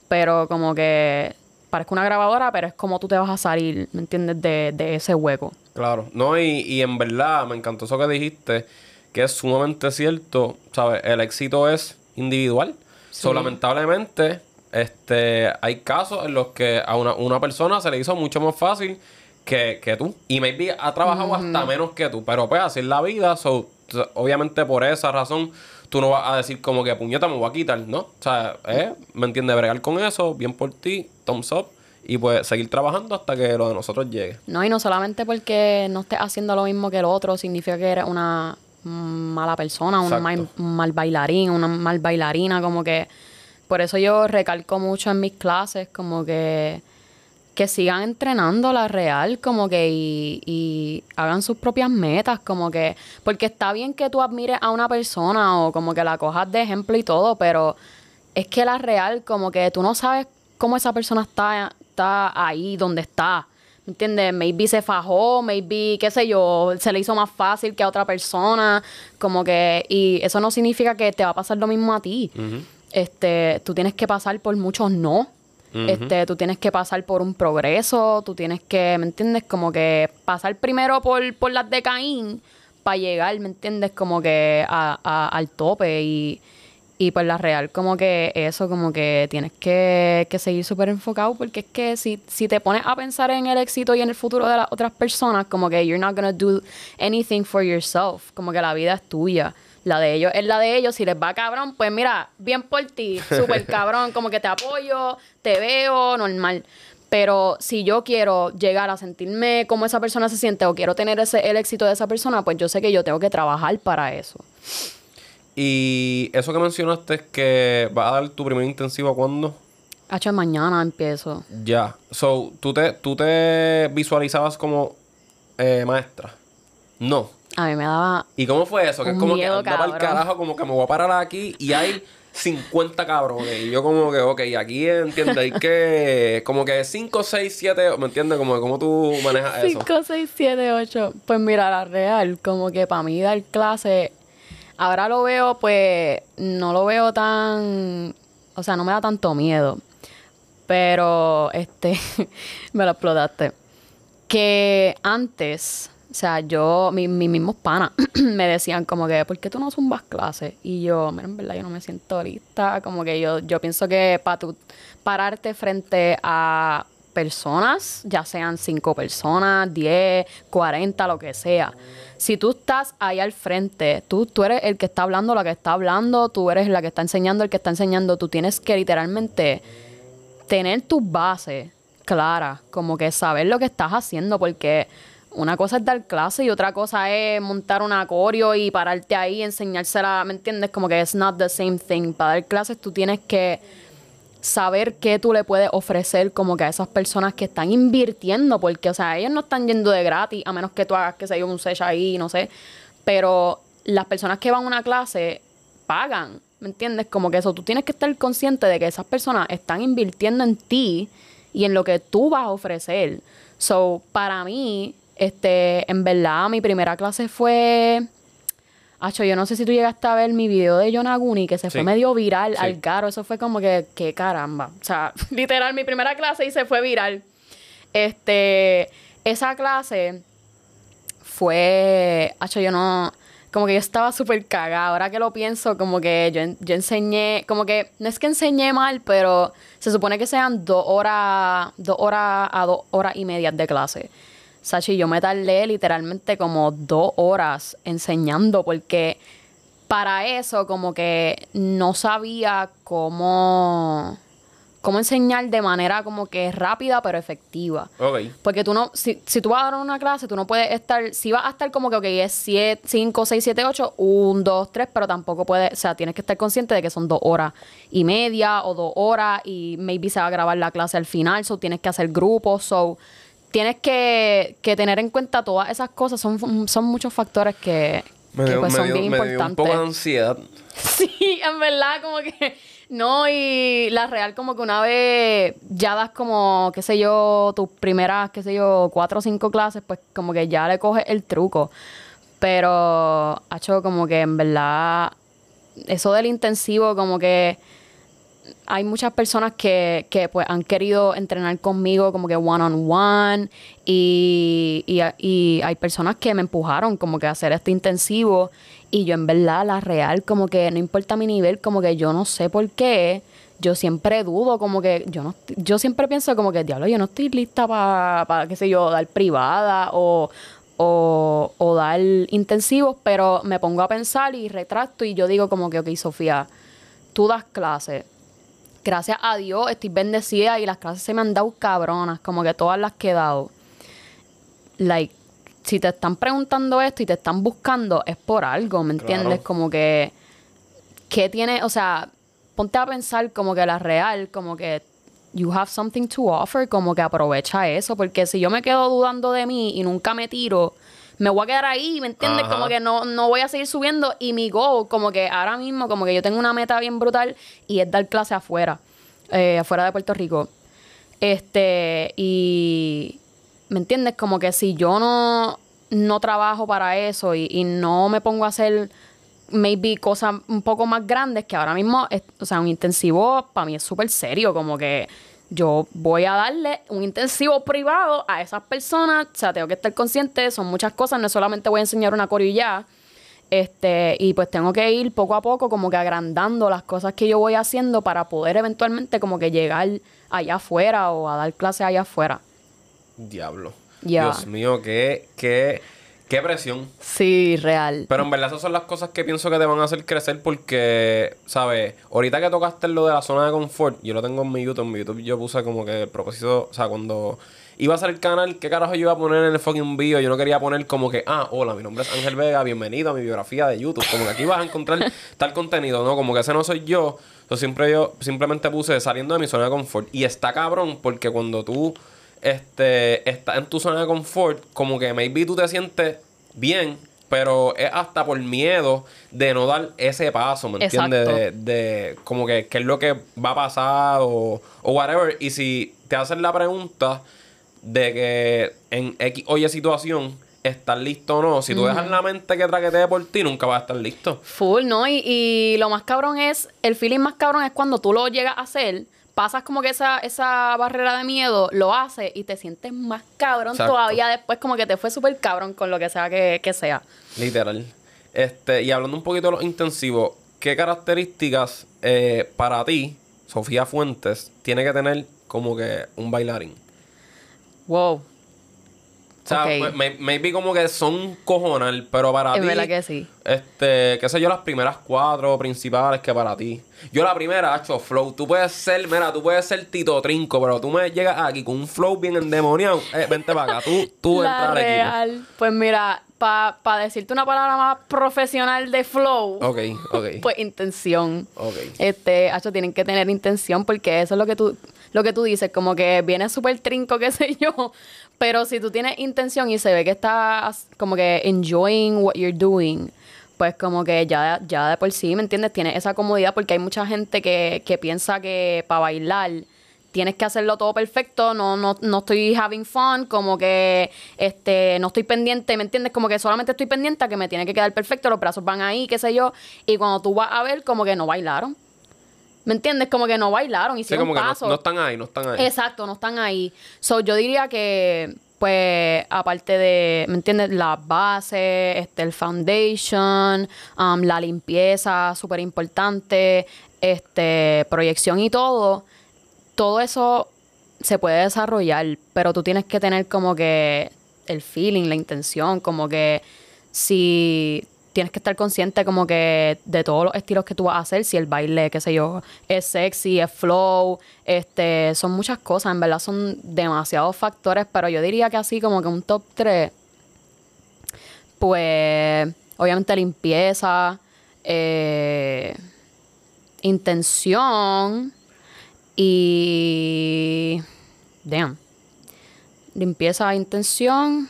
pero como que parezco una grabadora, pero es como tú te vas a salir, ¿me entiendes? De, de ese hueco. Claro, no, y, y en verdad me encantó eso que dijiste, que es sumamente cierto, ¿sabes? El éxito es individual. So, lamentablemente, este, hay casos en los que a una, una persona se le hizo mucho más fácil que, que tú. Y maybe ha trabajado hasta menos que tú, pero pues así es la vida. So, obviamente por esa razón tú no vas a decir como que puñeta me voy a quitar, ¿no? O sea, eh, ¿me entiendes? Bregar con eso, bien por ti, thumbs up. Y pues seguir trabajando hasta que lo de nosotros llegue. No, y no solamente porque no estés haciendo lo mismo que el otro, significa que eres una mala persona, un mal, mal bailarín, una mal bailarina, como que por eso yo recalco mucho en mis clases, como que que sigan entrenando la real, como que y, y hagan sus propias metas, como que porque está bien que tú admires a una persona o como que la cojas de ejemplo y todo, pero es que la real, como que tú no sabes cómo esa persona está, está ahí donde está. ¿Me entiendes? Maybe se fajó, maybe, qué sé yo, se le hizo más fácil que a otra persona. Como que, y eso no significa que te va a pasar lo mismo a ti. Este, tú tienes que pasar por muchos no. Este, tú tienes que pasar por un progreso, tú tienes que, ¿me entiendes? Como que pasar primero por, por las de Caín para llegar, ¿me entiendes? Como que a- a- al tope y, y pues la real, como que eso, como que tienes que, que seguir súper enfocado porque es que si, si te pones a pensar en el éxito y en el futuro de las otras personas, como que you're not gonna do anything for yourself, como que la vida es tuya. La de ellos es la de ellos. Si les va cabrón, pues mira, bien por ti, súper cabrón, como que te apoyo, te veo, normal. Pero si yo quiero llegar a sentirme como esa persona se siente o quiero tener ese, el éxito de esa persona, pues yo sé que yo tengo que trabajar para eso. Y eso que mencionaste es que vas a dar tu primer intensivo cuando Hacho, mañana empiezo. ya. So, ¿tú te, tú te visualizabas como eh, maestra? No. A mí me daba. ¿Y cómo fue eso? Que es como miedo, que anda para el cabrón. carajo, como que me voy a parar aquí y hay 50 cabrones. Y yo como que, ok, aquí entiende, hay que... Como que 5, 6, 7, ¿me entiendes? Como que cómo tú manejas eso. 5, 6, 7, 8. Pues mira, la real, como que para mí dar clase, ahora lo veo, pues no lo veo tan, o sea, no me da tanto miedo. Pero, este, me lo explotaste. Que antes, o sea, yo, mi- mis mismos panas me decían como que, ¿por qué tú no zumbas clases? Y yo, mira, en verdad yo no me siento lista. Como que yo, yo pienso que para tú pararte frente a personas, ya sean cinco personas, 10, 40, lo que sea. Si tú estás ahí al frente, tú, tú eres el que está hablando, la que está hablando, tú eres la que está enseñando, el que está enseñando, tú tienes que literalmente tener tus bases claras, como que saber lo que estás haciendo, porque una cosa es dar clase y otra cosa es montar un acorio y pararte ahí y enseñársela, ¿me entiendes? Como que es not the same thing. Para dar clases tú tienes que saber qué tú le puedes ofrecer como que a esas personas que están invirtiendo, porque, o sea, ellos no están yendo de gratis, a menos que tú hagas, que se yo, un sesh ahí, no sé, pero las personas que van a una clase pagan, ¿me entiendes? Como que eso, tú tienes que estar consciente de que esas personas están invirtiendo en ti y en lo que tú vas a ofrecer. So, para mí, este, en verdad, mi primera clase fue... Acho, yo no sé si tú llegaste a ver mi video de Yonaguni, que se fue medio viral Sí. al caro. Eso fue como que, qué caramba. O sea, literal, mi primera clase y se fue viral. Este, esa clase fue, Acho, yo no, como que yo estaba súper cagada. Ahora que lo pienso, como que yo, yo enseñé, como que, no es que enseñé mal, pero se supone que sean dos horas, dos horas a dos horas y media de clase. Sachi, yo me tardé literalmente como dos horas enseñando porque para eso como que no sabía cómo, cómo enseñar de manera como que rápida pero efectiva. Ok. Porque tú no, si, si tú vas a dar una clase, tú no puedes estar, si vas a estar como que, ok, es 5, 6, 7, 8, 1, 2, 3, pero tampoco puedes, o sea, tienes que estar consciente de que son dos horas y media o dos horas y maybe se va a grabar la clase al final, so tienes que hacer grupos, so tienes que, que tener en cuenta todas esas cosas, son, son muchos factores que, Me que, dio, pues, me son dio- bien me dio un importantes. poco de ansiedad. Sí, en verdad, como que no, y la real, como que una vez ya das como, qué sé yo, tus primeras, qué sé yo, cuatro o cinco clases, pues como que ya le coges el truco. Pero, ha hecho como que en verdad, eso del intensivo, como que hay muchas personas que, que pues han querido entrenar conmigo como que one on one y, y, y hay personas que me empujaron como que a hacer este intensivo y yo en verdad la real como que no importa mi nivel como que yo no sé por qué yo siempre dudo como que yo no yo siempre pienso como que diablo yo no estoy lista para qué sé yo dar privada o o, o dar intensivos pero me pongo a pensar y retracto y yo digo como que ok Sofía tú das clases gracias a Dios estoy bendecida y las clases se me han dado cabronas, como que todas las que he dado. Like, si te están preguntando esto y te están buscando, es por algo, ¿me entiendes? Claro. Como que, ¿qué tiene? O sea, ponte a pensar como que la real, como que you have something to offer, como que aprovecha eso, porque si yo me quedo dudando de mí y nunca me tiro, me voy a quedar ahí, ¿me entiendes? Ajá. Como que no, no voy a seguir subiendo y mi goal, como que ahora mismo, como que yo tengo una meta bien brutal y es dar clase afuera, eh, afuera de Puerto Rico. Este, y ¿me entiendes? Como que si yo no, no trabajo para eso y, y no me pongo a hacer maybe cosas un poco más grandes que ahora mismo, es- o sea, un intensivo para mí es súper serio, como que yo voy a darle un intensivo privado a esas personas, o sea, tengo que estar consciente, son muchas cosas, no solamente voy a enseñar una coreo y ya, este, y pues tengo que ir poco a poco como que agrandando las cosas que yo voy haciendo para poder eventualmente como que llegar allá afuera o a dar clases allá afuera. Diablo. Dios mío, qué, qué, qué presión. Sí, real. Pero en verdad esas son las cosas que pienso que te van a hacer crecer porque, ¿sabes? Ahorita que tocaste lo de la zona de confort, yo lo tengo en mi YouTube. En mi YouTube yo puse como que el propósito, o sea, cuando iba a hacer el canal, ¿qué carajo yo iba a poner en el fucking video? Yo no quería poner como que, ah, hola, mi nombre es Ángel Vega, bienvenido a mi biografía de YouTube. Como que aquí vas a encontrar tal contenido, ¿no? Como que ese no soy yo. Yo siempre yo simplemente puse saliendo de mi zona de confort. Y está cabrón porque cuando tú este, estás en tu zona de confort, como que maybe tú te sientes bien, pero es hasta por miedo de no dar ese paso, ¿me entiendes? De, de como que qué es lo que va a pasar o, o whatever. Y si te hacen la pregunta de que en X o Y situación estás listo o no, si tú dejas la mente que traquetee por ti, nunca vas a estar listo. Full, ¿no? Y, y lo más cabrón es, el feeling más cabrón es cuando tú lo llegas a hacer, pasas como que esa, esa barrera de miedo, lo haces y te sientes más cabrón Exacto. todavía después, como que te fue súper cabrón con lo que sea que, que sea. Literal. Este, y hablando un poquito de los intensivos, ¿qué características eh, para ti, Sofía Fuentes, tiene que tener como que un bailarín? Wow. O sea, Ok. may- maybe como que son cojonal, pero para Es ti. verdad que sí. Este, qué sé yo, las primeras cuatro principales que para ti. Yo la primera, hecho flow. Tú puedes ser, mira, tú puedes ser Tito Trinco, pero tú me llegas aquí con un flow bien endemoniado. Eh, vente para acá, tú, tú La equipo. real. Pues mira, para decirte una palabra más profesional de flow, Ok, ok. pues intención. ok. Este, hacho, tienen que tener intención porque eso es lo que tú, lo que tú dices, como que viene súper trinco, qué sé yo. Pero si tú tienes intención y se ve que estás como que enjoying what you're doing, pues como que ya, ya de por sí, ¿me entiendes? Tienes esa comodidad porque hay mucha gente que, que piensa que para bailar tienes que hacerlo todo perfecto, no, no, no estoy having fun, como que este, no estoy pendiente, ¿me entiendes? Como que solamente estoy pendiente a que me tiene que quedar perfecto, los brazos van ahí, qué sé yo, y cuando tú vas a ver, como que no bailaron. ¿Me entiendes? Como que no bailaron, Sí, hicieron como que no, pasos. no están ahí, no están ahí. Exacto, no están ahí. So, yo diría que, pues, aparte de, ¿me entiendes? La base, este, el foundation, um, la limpieza, súper importante, este, proyección y todo, todo eso se puede desarrollar, pero tú tienes que tener como que el feeling, la intención, como que si tienes que estar consciente como que de todos los estilos que tú vas a hacer, si el baile, qué sé yo, es sexy, es flow, este, son muchas cosas, en verdad son demasiados factores, pero yo diría que así como que un top 3, pues obviamente limpieza, eh, intención y... Damn. Limpieza, intención.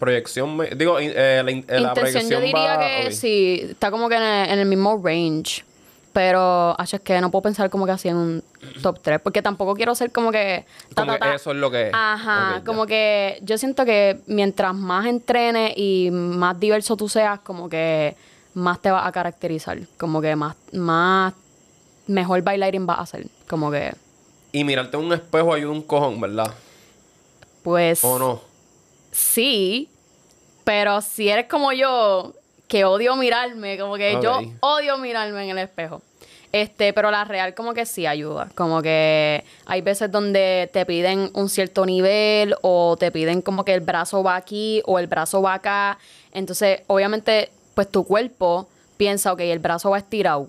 Proyección, digo, eh, la, eh, la intención proyección yo diría va- que sí, está como que en el, en el mismo range. Pero, acho, es que no puedo pensar como que así en un top 3, porque tampoco quiero ser como que... ta, Como ta, que eso es lo que es. Ajá, ya. como que yo siento que mientras más entrenes y más diverso tú seas, como que más te vas a caracterizar. Como que más, más mejor bailarín vas a ser. Como que, Y mirarte en un espejo ayuda un cojón, ¿verdad? pues... ¿O no? Sí, pero si eres como yo, que odio mirarme, como que yo odio mirarme en el espejo. Este, pero la real como que sí ayuda. Como que hay veces donde te piden un cierto nivel o te piden como que el brazo va aquí o el brazo va acá. Entonces, obviamente, pues tu cuerpo piensa, ok, el brazo va estirado.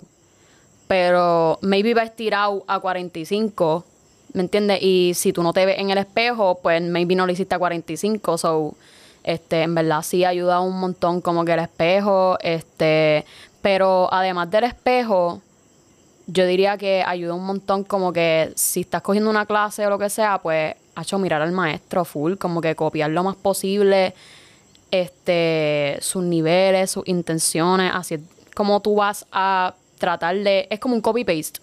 Pero maybe va estirado a 45, ¿me entiendes? Y si tú no te ves en el espejo, pues maybe no lo hiciste a 45. So, este, en verdad sí ayuda un montón como que el espejo. Este, pero además del espejo, yo diría que ayuda un montón como que si estás cogiendo una clase o lo que sea, pues, hecho mirar al maestro full, como que copiar lo más posible este sus niveles, sus intenciones, así es como tú vas a tratar de es como un copy paste.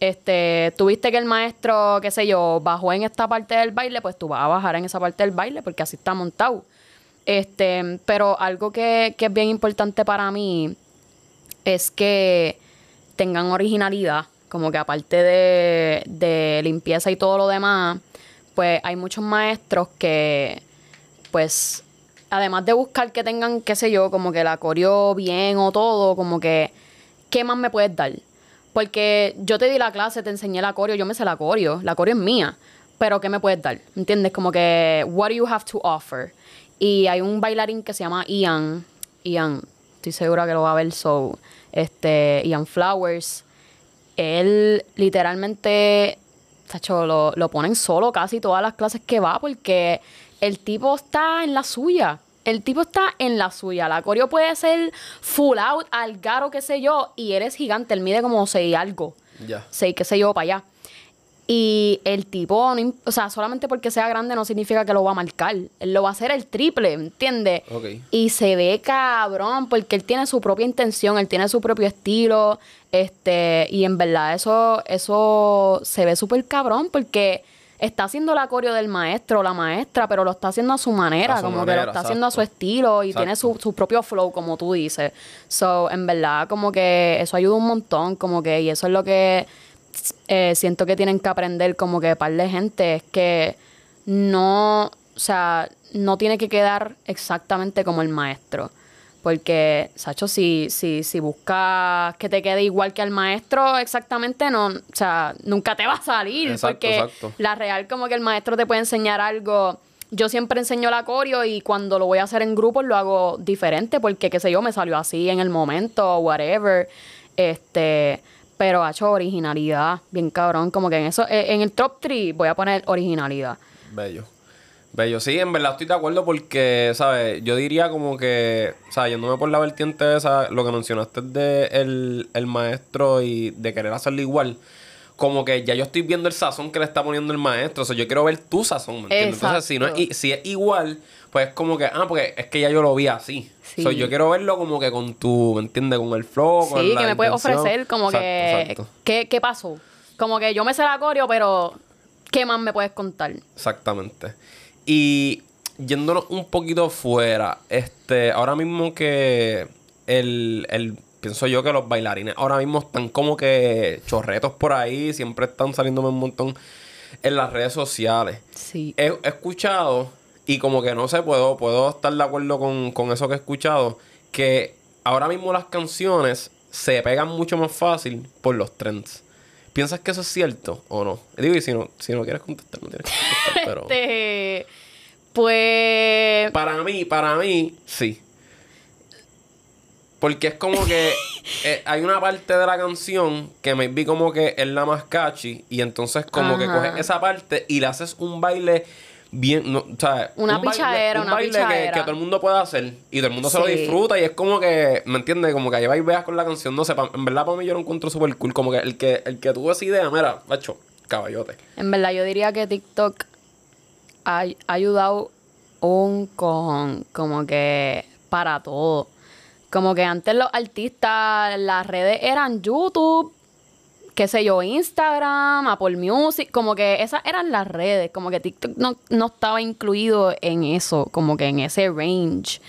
Este, tuviste que el maestro, qué sé yo, bajó en esta parte del baile, pues tú vas a bajar en esa parte del baile porque así está montado. Este, pero algo que, que es bien importante para mí es que tengan originalidad, como que aparte de, de limpieza y todo lo demás, pues hay muchos maestros que, pues, además de buscar que tengan, qué sé yo, como que la coreo bien o todo, como que, ¿qué más me puedes dar? Porque yo te di la clase, te enseñé la coreo, yo me sé la coreo, la coreo es mía, pero ¿qué me puedes dar? ¿Entiendes? Como que, what do you have to offer? Y hay un bailarín que se llama Ian, Ian, estoy segura que lo va a ver, so, este, Ian Flowers, él literalmente, tacho, lo, lo ponen solo casi todas las clases que va porque el tipo está en la suya. El tipo está en la suya. La coreo puede ser full out, algaro, qué sé yo, y eres gigante. Él mide como 6 algo. Ya. 6, qué sé yo, para allá. Y el tipo, no o sea, solamente porque sea grande no significa que lo va a marcar. Él lo va a hacer el triple, ¿entiendes? Ok. Y se ve cabrón porque él tiene su propia intención, él tiene su propio estilo. Este, y en verdad eso, eso se ve súper cabrón porque está haciendo la coreo del maestro la maestra, pero lo está haciendo a su manera, A su como que lo está haciendo a su estilo y tiene su, su propio flow, como tú dices. So, en verdad, como que eso ayuda un montón, como que, y eso es lo que eh, siento que tienen que aprender como que par de gente, es que no, o sea, no tiene que quedar exactamente como el maestro. Porque, Sacho, si, si, si buscas que te quede igual que al maestro, exactamente no, o sea, nunca te va a salir. Exacto, porque exacto. la real, como que el maestro te puede enseñar algo. Yo siempre enseño la coreo y cuando lo voy a hacer en grupos lo hago diferente porque, qué sé yo, me salió así en el momento, whatever. Este, pero ha hecho originalidad, bien cabrón. Como que en eso, eh, en el top 3 voy a poner originalidad. Bello. Bello, sí, en verdad estoy de acuerdo porque, ¿sabes? Yo diría como que, o sea, yéndome por la vertiente esa, lo que mencionaste de el, el maestro y de querer hacerlo igual, como que ya yo estoy viendo el sazón que le está poniendo el maestro, o sea, yo quiero ver tu sazón, ¿me entiendes? Entonces, si, no es, si es igual, pues es como que, ah, porque es que ya yo lo vi así. Sí. O sea, yo quiero verlo como que con tu, ¿me entiendes? Con el flow, con Sí, la que me puedes ofrecer como Exacto, que... exacto. ¿qué, ¿Qué pasó? Como que yo me sé la coreo, pero ¿qué más me puedes contar? Exactamente. Y yéndonos un poquito fuera, este, ahora mismo que el, el- pienso yo que los bailarines ahora mismo están como que chorretos por ahí, siempre están saliéndome un montón en las redes sociales. Sí. He, he escuchado, y como que no sé, puedo, puedo estar de acuerdo con, con eso que he escuchado, que ahora mismo las canciones se pegan mucho más fácil por los trends. ¿Piensas que eso es cierto o no? Digo, y si no, si no quieres contestar, no tienes que contestar, pero... Este, pues... Para mí, para mí, sí. Porque es como que eh, hay una parte de la canción que me vi como que es la más catchy y entonces como que coges esa parte y le haces un baile bien, no, o sea, Una un baile- pichadera, un una baile que- pichadera. Que, todo el mundo puede hacer y todo el mundo se lo disfruta y es como que, ¿me entiendes? Como que lleva y veas con la canción, no sé, pa- en verdad para mí yo lo encuentro súper cool, como que el que el que tuvo esa idea, mira, macho, caballote. En verdad, yo diría que TikTok ha, ha ayudado un con como que para todo. Como que antes los artistas, las redes eran YouTube, qué sé yo, Instagram, Apple Music, como que esas eran las redes, como que TikTok no, no estaba incluido en eso, como que en ese range.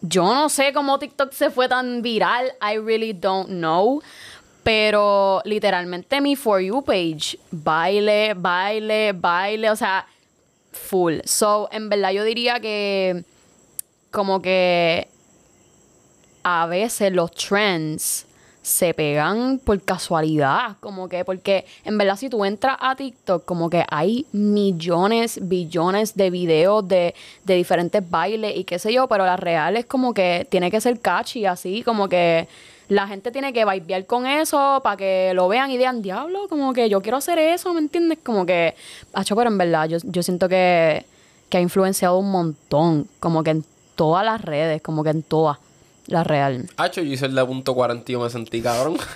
Yo no sé cómo TikTok se fue tan viral, I really don't know. Pero literalmente mi For You page, baile, baile, baile, o sea, full. So, en verdad yo diría que como que a veces los trends se pegan por casualidad, como que porque en verdad si tú entras a TikTok como que hay millones, billones de videos de, de diferentes bailes y qué sé yo, pero la real es como que tiene que ser catchy así, como que la gente tiene que vibear con eso para que lo vean y digan, diablo, como que yo quiero hacer eso, ¿me entiendes? Como que, hacho, pero en verdad yo, yo siento que, que ha influenciado un montón, como que en todas las redes, como que en todas, la real. Hacho, yo hice el de punto 40 y yo me sentí cabrón.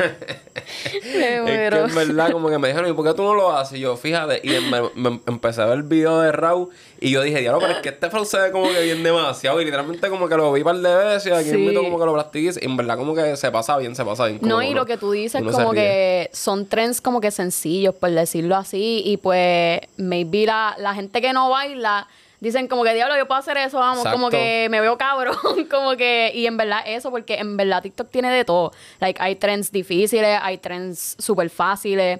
Me Es muero. que en verdad como que me dijeron, ¿y por qué tú no lo haces? Y yo, fíjate, y me, me- empecé a ver el video de Raúl y yo dije, diablo, pero es que este flow se ve como que bien demasiado. Y literalmente como que lo vi un par de veces, aquí Sí. invito como que lo practiques. Y en verdad como que se pasa bien, se pasa bien. como No, y uno- lo que tú dices como que son trends como que sencillos, por decirlo así, y pues maybe la, la gente que no baila dicen como que diablo, yo puedo hacer eso, vamos, como que me veo cabrón, como que, y en verdad eso, porque en verdad TikTok tiene de todo, like hay trends difíciles, hay trends súper fáciles,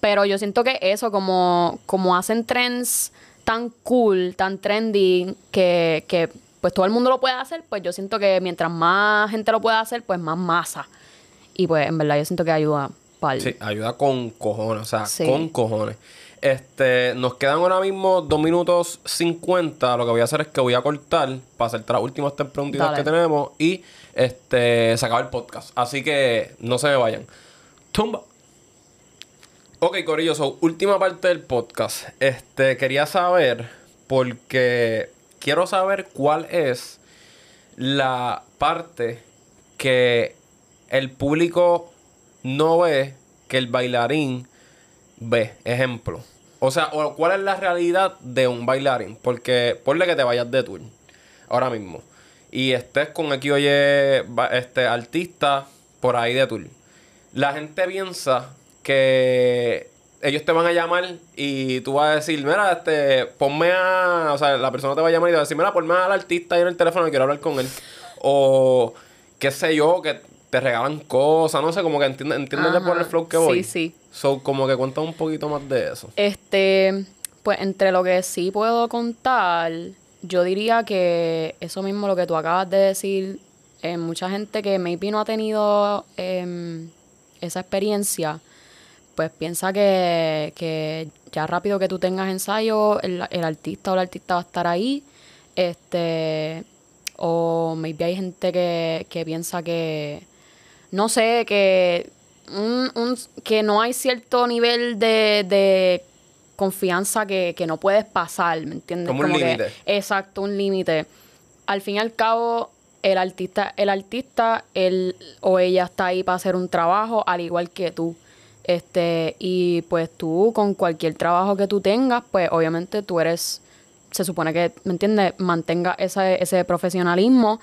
pero yo siento que eso, como, como hacen trends tan cool, tan trendy, que, que pues todo el mundo lo puede hacer, pues yo siento que mientras más gente lo pueda hacer, pues más masa. Y pues en verdad yo siento que ayuda pal. Sí, ayuda con cojones, o sea, Sí. con cojones. Este, nos quedan ahora mismo 2 minutos 50. Lo que voy a hacer es que voy a cortar para hacerte las últimas tres preguntitas Dale. que tenemos y este se acaba el podcast. Así que no se me vayan. Tumba. Ok, Corillo, so, última parte del podcast. Este, quería saber, porque quiero saber cuál es la parte que el público no ve que el bailarín ve. Ejemplo, O sea, o ¿cuál es la realidad de un bailarín? Porque ponle que te vayas de tour ahora mismo y estés con aquí oye este artista por ahí de tour. La gente piensa que ellos te van a llamar y tú vas a decir, mira, este, ponme a. O sea, la persona te va a llamar y te va a decir, mira, ponme al artista ahí en el teléfono y quiero hablar con él. O qué sé yo, que te regalan cosas, no sé, como que entiendes, entiendes por el flow que voy. Sí, sí. So, como que cuenta un poquito más de eso. Este, pues entre lo que sí puedo contar, yo diría que eso mismo lo que tú acabas de decir, eh, mucha gente que maybe no ha tenido em, esa experiencia, pues piensa que, que, ya rápido que tú tengas ensayo, el, el artista o la artista va a estar ahí. Este, o maybe hay gente que, que piensa que, no sé, que, un, un, que no hay cierto nivel de, de confianza que, que, no puedes pasar, ¿me entiendes? Como, un límite. Exacto, un límite. Al fin y al cabo, el artista, el artista, él o ella está ahí para hacer un trabajo al igual que tú. Este, y pues tú, con cualquier trabajo que tú tengas, pues obviamente tú eres, se supone que, ¿me entiendes? Mantenga ese, ese profesionalismo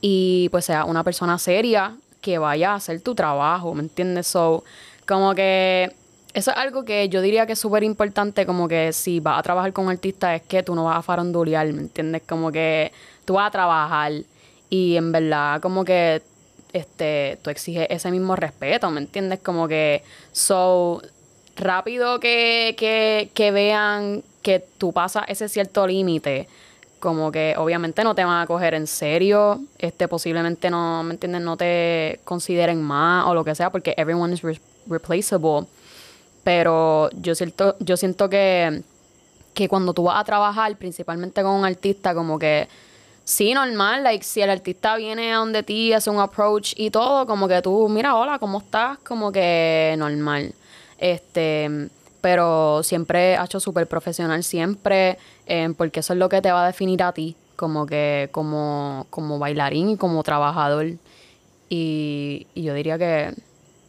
y pues sea una persona seria que vaya a hacer tu trabajo, ¿me entiendes? So, como que eso es algo que yo diría que es súper importante, como que si vas a trabajar con un artista es que tú no vas a farandulear, ¿me entiendes? Como que tú vas a trabajar y en verdad como que este, tú exiges ese mismo respeto, ¿me entiendes? Como que, so, rápido que, que, que vean que tú pasas ese cierto límite, como que obviamente no te van a coger en serio, este posiblemente no, ¿me entiendes? No te consideren más o lo que sea, porque everyone is re replaceable. Pero yo siento, yo siento que, que cuando tú vas a trabajar, principalmente con un artista, como que sí, normal, like, si el artista viene a donde ti, hace un approach y todo, como que tú, mira, hola, ¿cómo estás? Como que normal. Este, pero siempre ha hecho súper profesional, siempre, eh, porque eso es lo que te va a definir a ti, como que, como, como bailarín y como trabajador. Y, y yo diría que,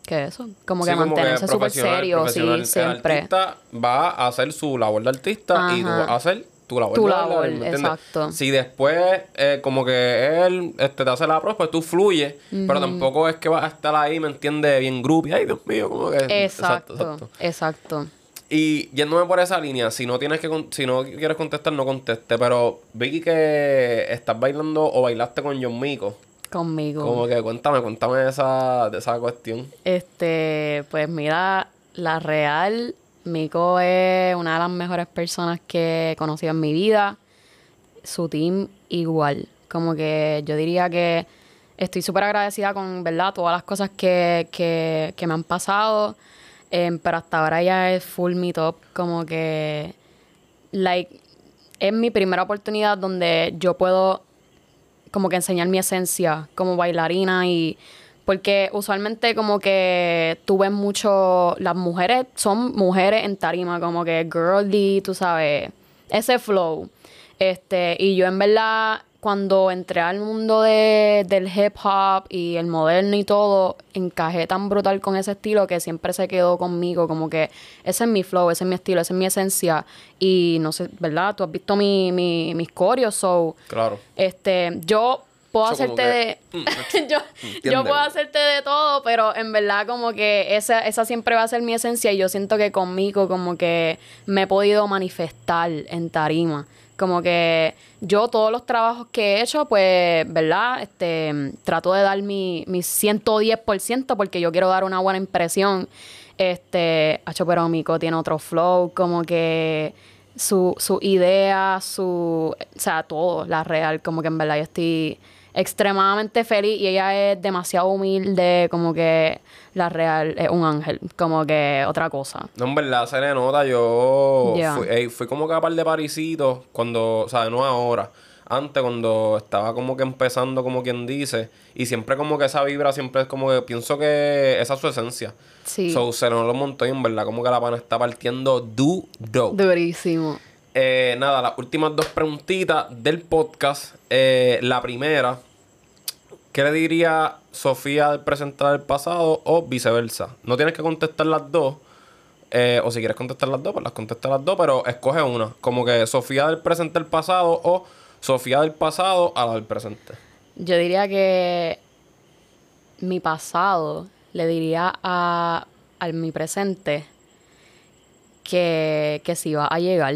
que eso, como Sí, que como mantenerse súper serio, sí, siempre. El artista va a hacer su labor de artista y tú vas a hacer tu labor Tu de labor, exacto. Si después eh, como que él este, te hace la prueba, pues tú fluyes, pero tampoco es que vas a estar ahí, ¿me entiendes? Bien groupie. Ay, Dios mío, como que... Exacto, exacto. Y yéndome por esa línea, si no tienes que si no quieres contestar, no conteste. Pero vi que estás bailando o bailaste con John Mico. Conmigo. Como que cuéntame, cuéntame de esa, de esa cuestión. Este, pues mira, la real, Miko es una de las mejores personas que he conocido en mi vida. Su team igual. Como que yo diría que estoy súper agradecida con, ¿verdad? Todas las cosas que, que, que me han pasado. Em, pero hasta ahora ya es full mi top. Como que, like, es mi primera oportunidad donde yo puedo como que enseñar mi esencia como bailarina y porque usualmente como que tú ves mucho las mujeres son mujeres en tarima como que girly tú sabes ese flow este y yo en verdad cuando entré al mundo de, del hip hop y el moderno y todo encajé tan brutal con ese estilo que siempre se quedó conmigo como que ese es mi flow ese es mi estilo esa es mi esencia y no sé verdad tú has visto mi, mi, mis coreos so Claro. este, yo puedo hacerte que, mm, de. yo, yo puedo hacerte de todo, pero en verdad, como que esa, esa siempre va a ser mi esencia. Y yo siento que conmigo, como que me he podido manifestar en tarima. Como que yo, todos los trabajos que he hecho, pues, ¿verdad? Este, trato de dar mi, mi 110% porque yo quiero dar una buena impresión. Este, Hacho, pero Mico tiene otro flow, como que su, su idea, su, o sea, todo, la real, como que en verdad yo estoy extremadamente feliz y ella es demasiado humilde, como que la real es un ángel, como que otra cosa. No, en verdad, se le nota. Yo fui, fui como que a par de parisitos cuando, o sea, no ahora. Antes, cuando estaba como que empezando, como quien dice. Y siempre como que esa vibra, siempre es como que pienso que esa es su esencia. Sí, So, se nos lo montó y en verdad como que la pana está partiendo duro. durísimo. Eh, nada, las últimas dos preguntitas del podcast. Eh, la primera, ¿qué le diría Sofía del presente del pasado o viceversa? No tienes que contestar las dos. Eh, o si quieres contestar las dos, pues las contesta las dos, pero escoge una. Como que Sofía del presente al pasado o Sofía del pasado a la del presente. Yo diría que mi pasado le diría a, a mi presente que, que sí va a llegar.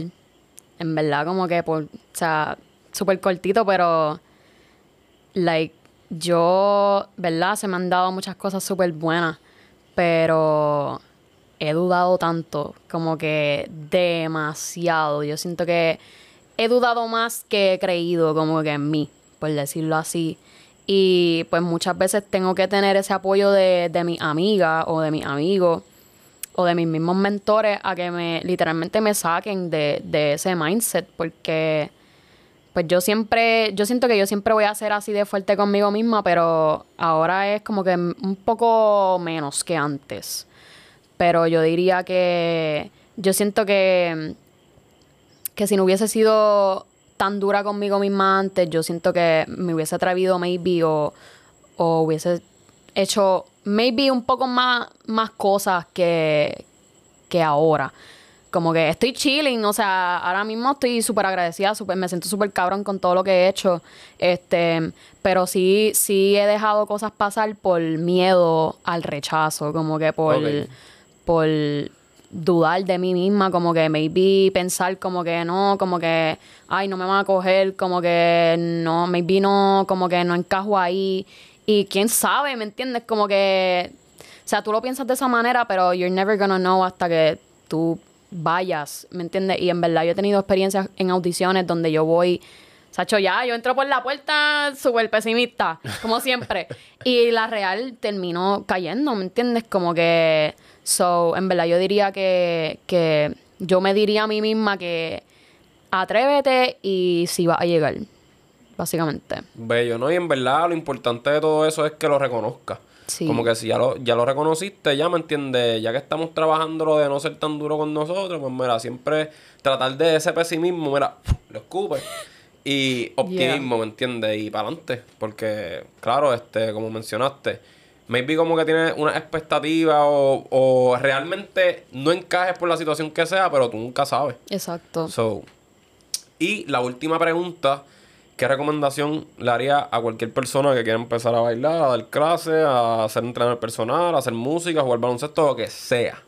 En verdad, como que por, o sea, súper cortito, pero like, yo, ¿verdad? Se me han dado muchas cosas súper buenas, pero he dudado tanto, como que demasiado. Yo siento que he dudado más que he creído, como que en mí, por decirlo así. Y pues muchas veces tengo que tener ese apoyo de, de mi amiga o de mis amigos o de mis mismos mentores a que me literalmente me saquen de, de ese mindset porque pues yo siempre, yo siento que yo siempre voy a ser así de fuerte conmigo misma, pero ahora es como que un poco menos que antes. Pero yo diría que yo siento que, que si no hubiese sido tan dura conmigo misma antes, yo siento que me hubiese atrevido maybe o, o hubiese hecho maybe un poco más, más cosas que, que ahora. Como que estoy chilling, o sea, ahora mismo estoy súper agradecida, super, me siento súper cabrón con todo lo que he hecho. Este, pero sí, sí he dejado cosas pasar por miedo al rechazo, como que por, por dudar de mí misma, como que maybe pensar como que no, como que, ay, no me van a coger, como que no, maybe no, como que no encajo ahí. Y quién sabe, ¿me entiendes? Como que, o sea, tú lo piensas de esa manera, pero you're never gonna know hasta que tú vayas, ¿me entiendes? Y en verdad yo he tenido experiencias en audiciones donde yo voy, Sacho, ya, yo entro por la puerta súper pesimista, como siempre. y la real terminó cayendo, ¿me entiendes? Como que, so, en verdad yo diría que, que yo me diría a mí misma que atrévete y si va a llegar, básicamente. Bello, ¿no? Y en verdad lo importante de todo eso es que lo reconozcas. Sí. Como que si ya lo, ya lo reconociste, ya me entiendes, ya que estamos trabajando lo de no ser tan duro con nosotros, pues mira, siempre tratar de ese pesimismo, mira, lo escupe. Y optimismo, ¿me entiendes? Y para adelante. Porque, claro, este, como mencionaste, maybe como que tienes una expectativa o, o realmente no encajes por la situación que sea, pero tú nunca sabes. Exacto. So, y la última pregunta, ¿qué recomendación le haría a cualquier persona que quiera empezar a bailar, a dar clases, a ser entrenador personal, a hacer música, a jugar baloncesto, lo que sea?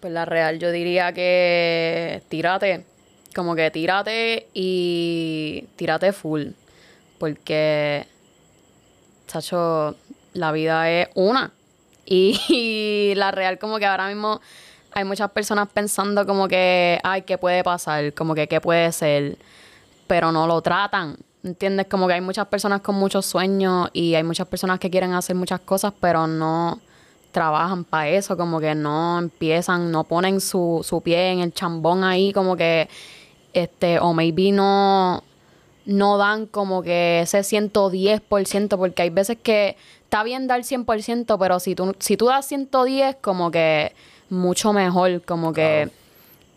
Pues la real, yo diría que tírate, como que tírate y tírate full, porque, chacho, la vida es una. Y, y la real como que ahora mismo hay muchas personas pensando como que, ay, ¿qué puede pasar? Como que, ¿qué puede ser? Pero no lo tratan. ¿Entiendes? Como que hay muchas personas con muchos sueños y hay muchas personas que quieren hacer muchas cosas, pero no trabajan para eso, como que no empiezan, no ponen su, su pie en el chambón ahí, como que, este, o maybe no, no dan como que ese 110%, porque hay veces que está bien dar 100%, pero si tú, si tú das 110, como que mucho mejor, como que...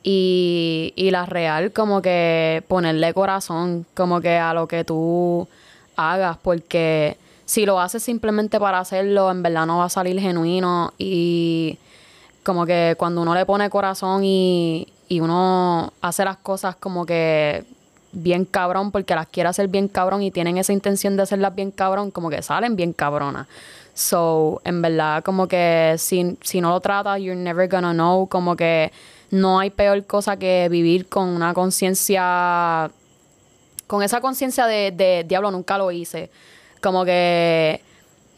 Y, y la real, como que ponerle corazón, como que a lo que tú hagas, porque si lo haces simplemente para hacerlo, en verdad no va a salir genuino. Y como que cuando uno le pone corazón y, y uno hace las cosas como que bien cabrón, porque las quiere hacer bien cabrón y tienen esa intención de hacerlas bien cabrón, como que salen bien cabronas. So, en verdad, como que si, si no lo tratas, you're never gonna know. Como que no hay peor cosa que vivir con una conciencia. Con esa conciencia de, de diablo, nunca lo hice. Como que.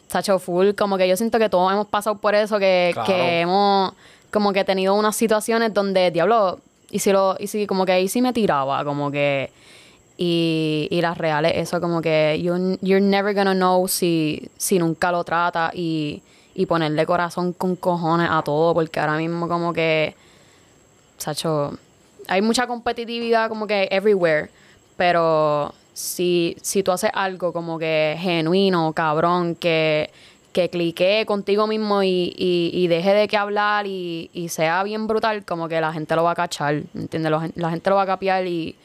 Tacho full. Como que yo siento que todos hemos pasado por eso, que, Claro. que hemos como que tenido unas situaciones donde, diablo, y si lo, y si como que ahí sí me tiraba, como que. Y, y las reales, eso como que you- you're never gonna know si, si nunca lo trata y, y ponerle corazón con cojones a todo, porque ahora mismo como que, Sacho, hay mucha competitividad como que everywhere, pero si, si tú haces algo como que genuino, cabrón, que, que clique contigo mismo y, y, deje de que hablar y, sea bien brutal, como que la gente lo va a cachar, ¿entiendes? La gente lo va a capiar y,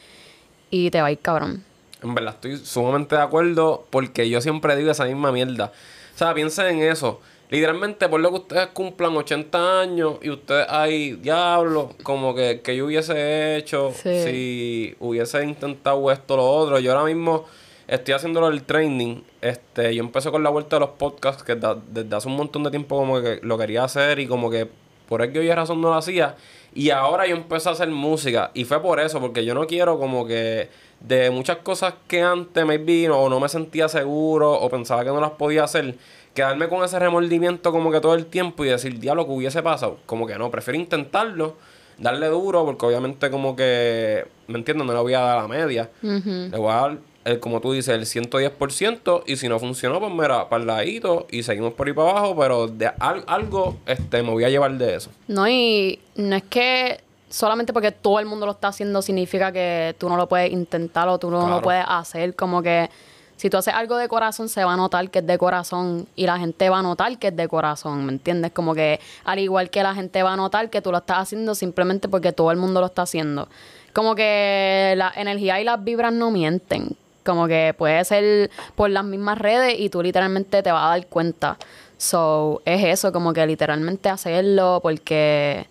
y te va a ir cabrón. En verdad, estoy sumamente de acuerdo porque yo siempre digo esa misma mierda. O sea, piensa en eso. Literalmente, por lo que ustedes cumplan 80 años y ustedes hay diablo, como que, que yo hubiese hecho Sí. si hubiese intentado esto o lo otro. Yo ahora mismo estoy haciéndolo el training. Este, yo empecé con la vuelta de los podcasts que da- desde hace un montón de tiempo como que lo quería hacer y como que por el que hoy razón no lo hacía. Y ahora yo empecé a hacer música. Y fue por eso, porque yo no quiero como que de muchas cosas que antes me vino o no me sentía seguro o pensaba que no las podía hacer, quedarme con ese remordimiento como que todo el tiempo y decir, diablo, que hubiese pasado. Como que no, prefiero intentarlo, darle duro, porque obviamente como que, ¿me entiendes? No le voy a dar la media. Ujú. Le voy a dar, el, como tú dices, el 110% y si no funcionó, pues mira, para el ladito y seguimos por ahí para abajo, pero de al- algo este, me voy a llevar de eso. No, y no es que solamente porque todo el mundo lo está haciendo significa que tú no lo puedes intentar o tú no Claro. lo puedes hacer. Como que si tú haces algo de corazón, se va a notar que es de corazón y la gente va a notar que es de corazón, ¿me entiendes? Como que al igual que la gente va a notar que tú lo estás haciendo simplemente porque todo el mundo lo está haciendo. Como que la energía y las vibras no mienten. Como que puede ser por las mismas redes y tú literalmente te vas a dar cuenta. So, es eso, como que literalmente hacerlo porque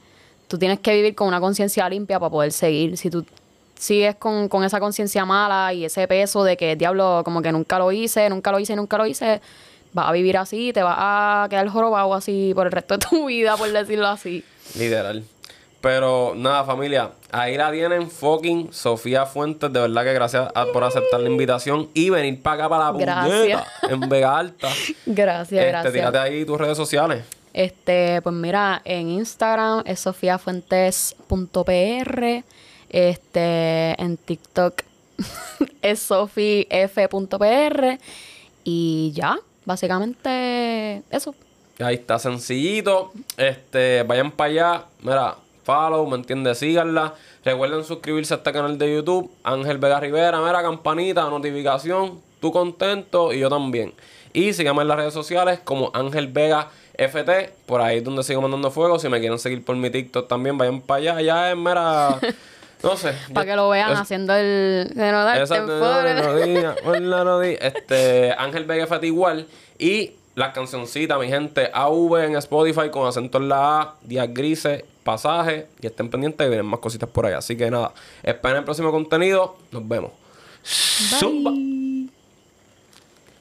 tú tienes que vivir con una conciencia limpia para poder seguir. Si tú sigues con, con esa conciencia mala y ese peso de que, diablo, como que nunca lo hice, nunca lo hice, nunca lo hice, vas a vivir así, te vas a quedar jorobado así por el resto de tu vida, por decirlo así. Literal. Pero nada, familia, ahí la tienen, fucking Sofía Fuentes. De verdad que gracias a- por aceptar la invitación y venir para acá, para la puñeta, en Vega Alta. Gracias, este, gracias. tírate ahí tus redes sociales. Este, pues mira, en Instagram es sofiafuentes.pr. Este, en TikTok es sofief.pr. Y ya, básicamente eso. Ahí está, sencillito. Este, vayan para allá. Mira, follow, ¿me entiendes? Síganla. Recuerden suscribirse a este canal de YouTube. Ángel Vega Rivera, mira, campanita, notificación. Tú contento y yo también. Y síganme en las redes sociales como Ángel Vega FT. Por ahí es donde sigo mandando fuego. Si me quieren seguir por mi TikTok también, vayan para allá. Ya es, mira. No sé. Para que lo vean es- haciendo el... De no la rodilla, la rodilla. Este, Ángel Vega Fati igual. Y la cancioncita, mi gente, AV en Spotify con acento en la A, días grises, pasaje. Y estén pendientes que vienen más cositas por ahí. Así que nada, esperen el próximo contenido. Nos vemos. Zumba.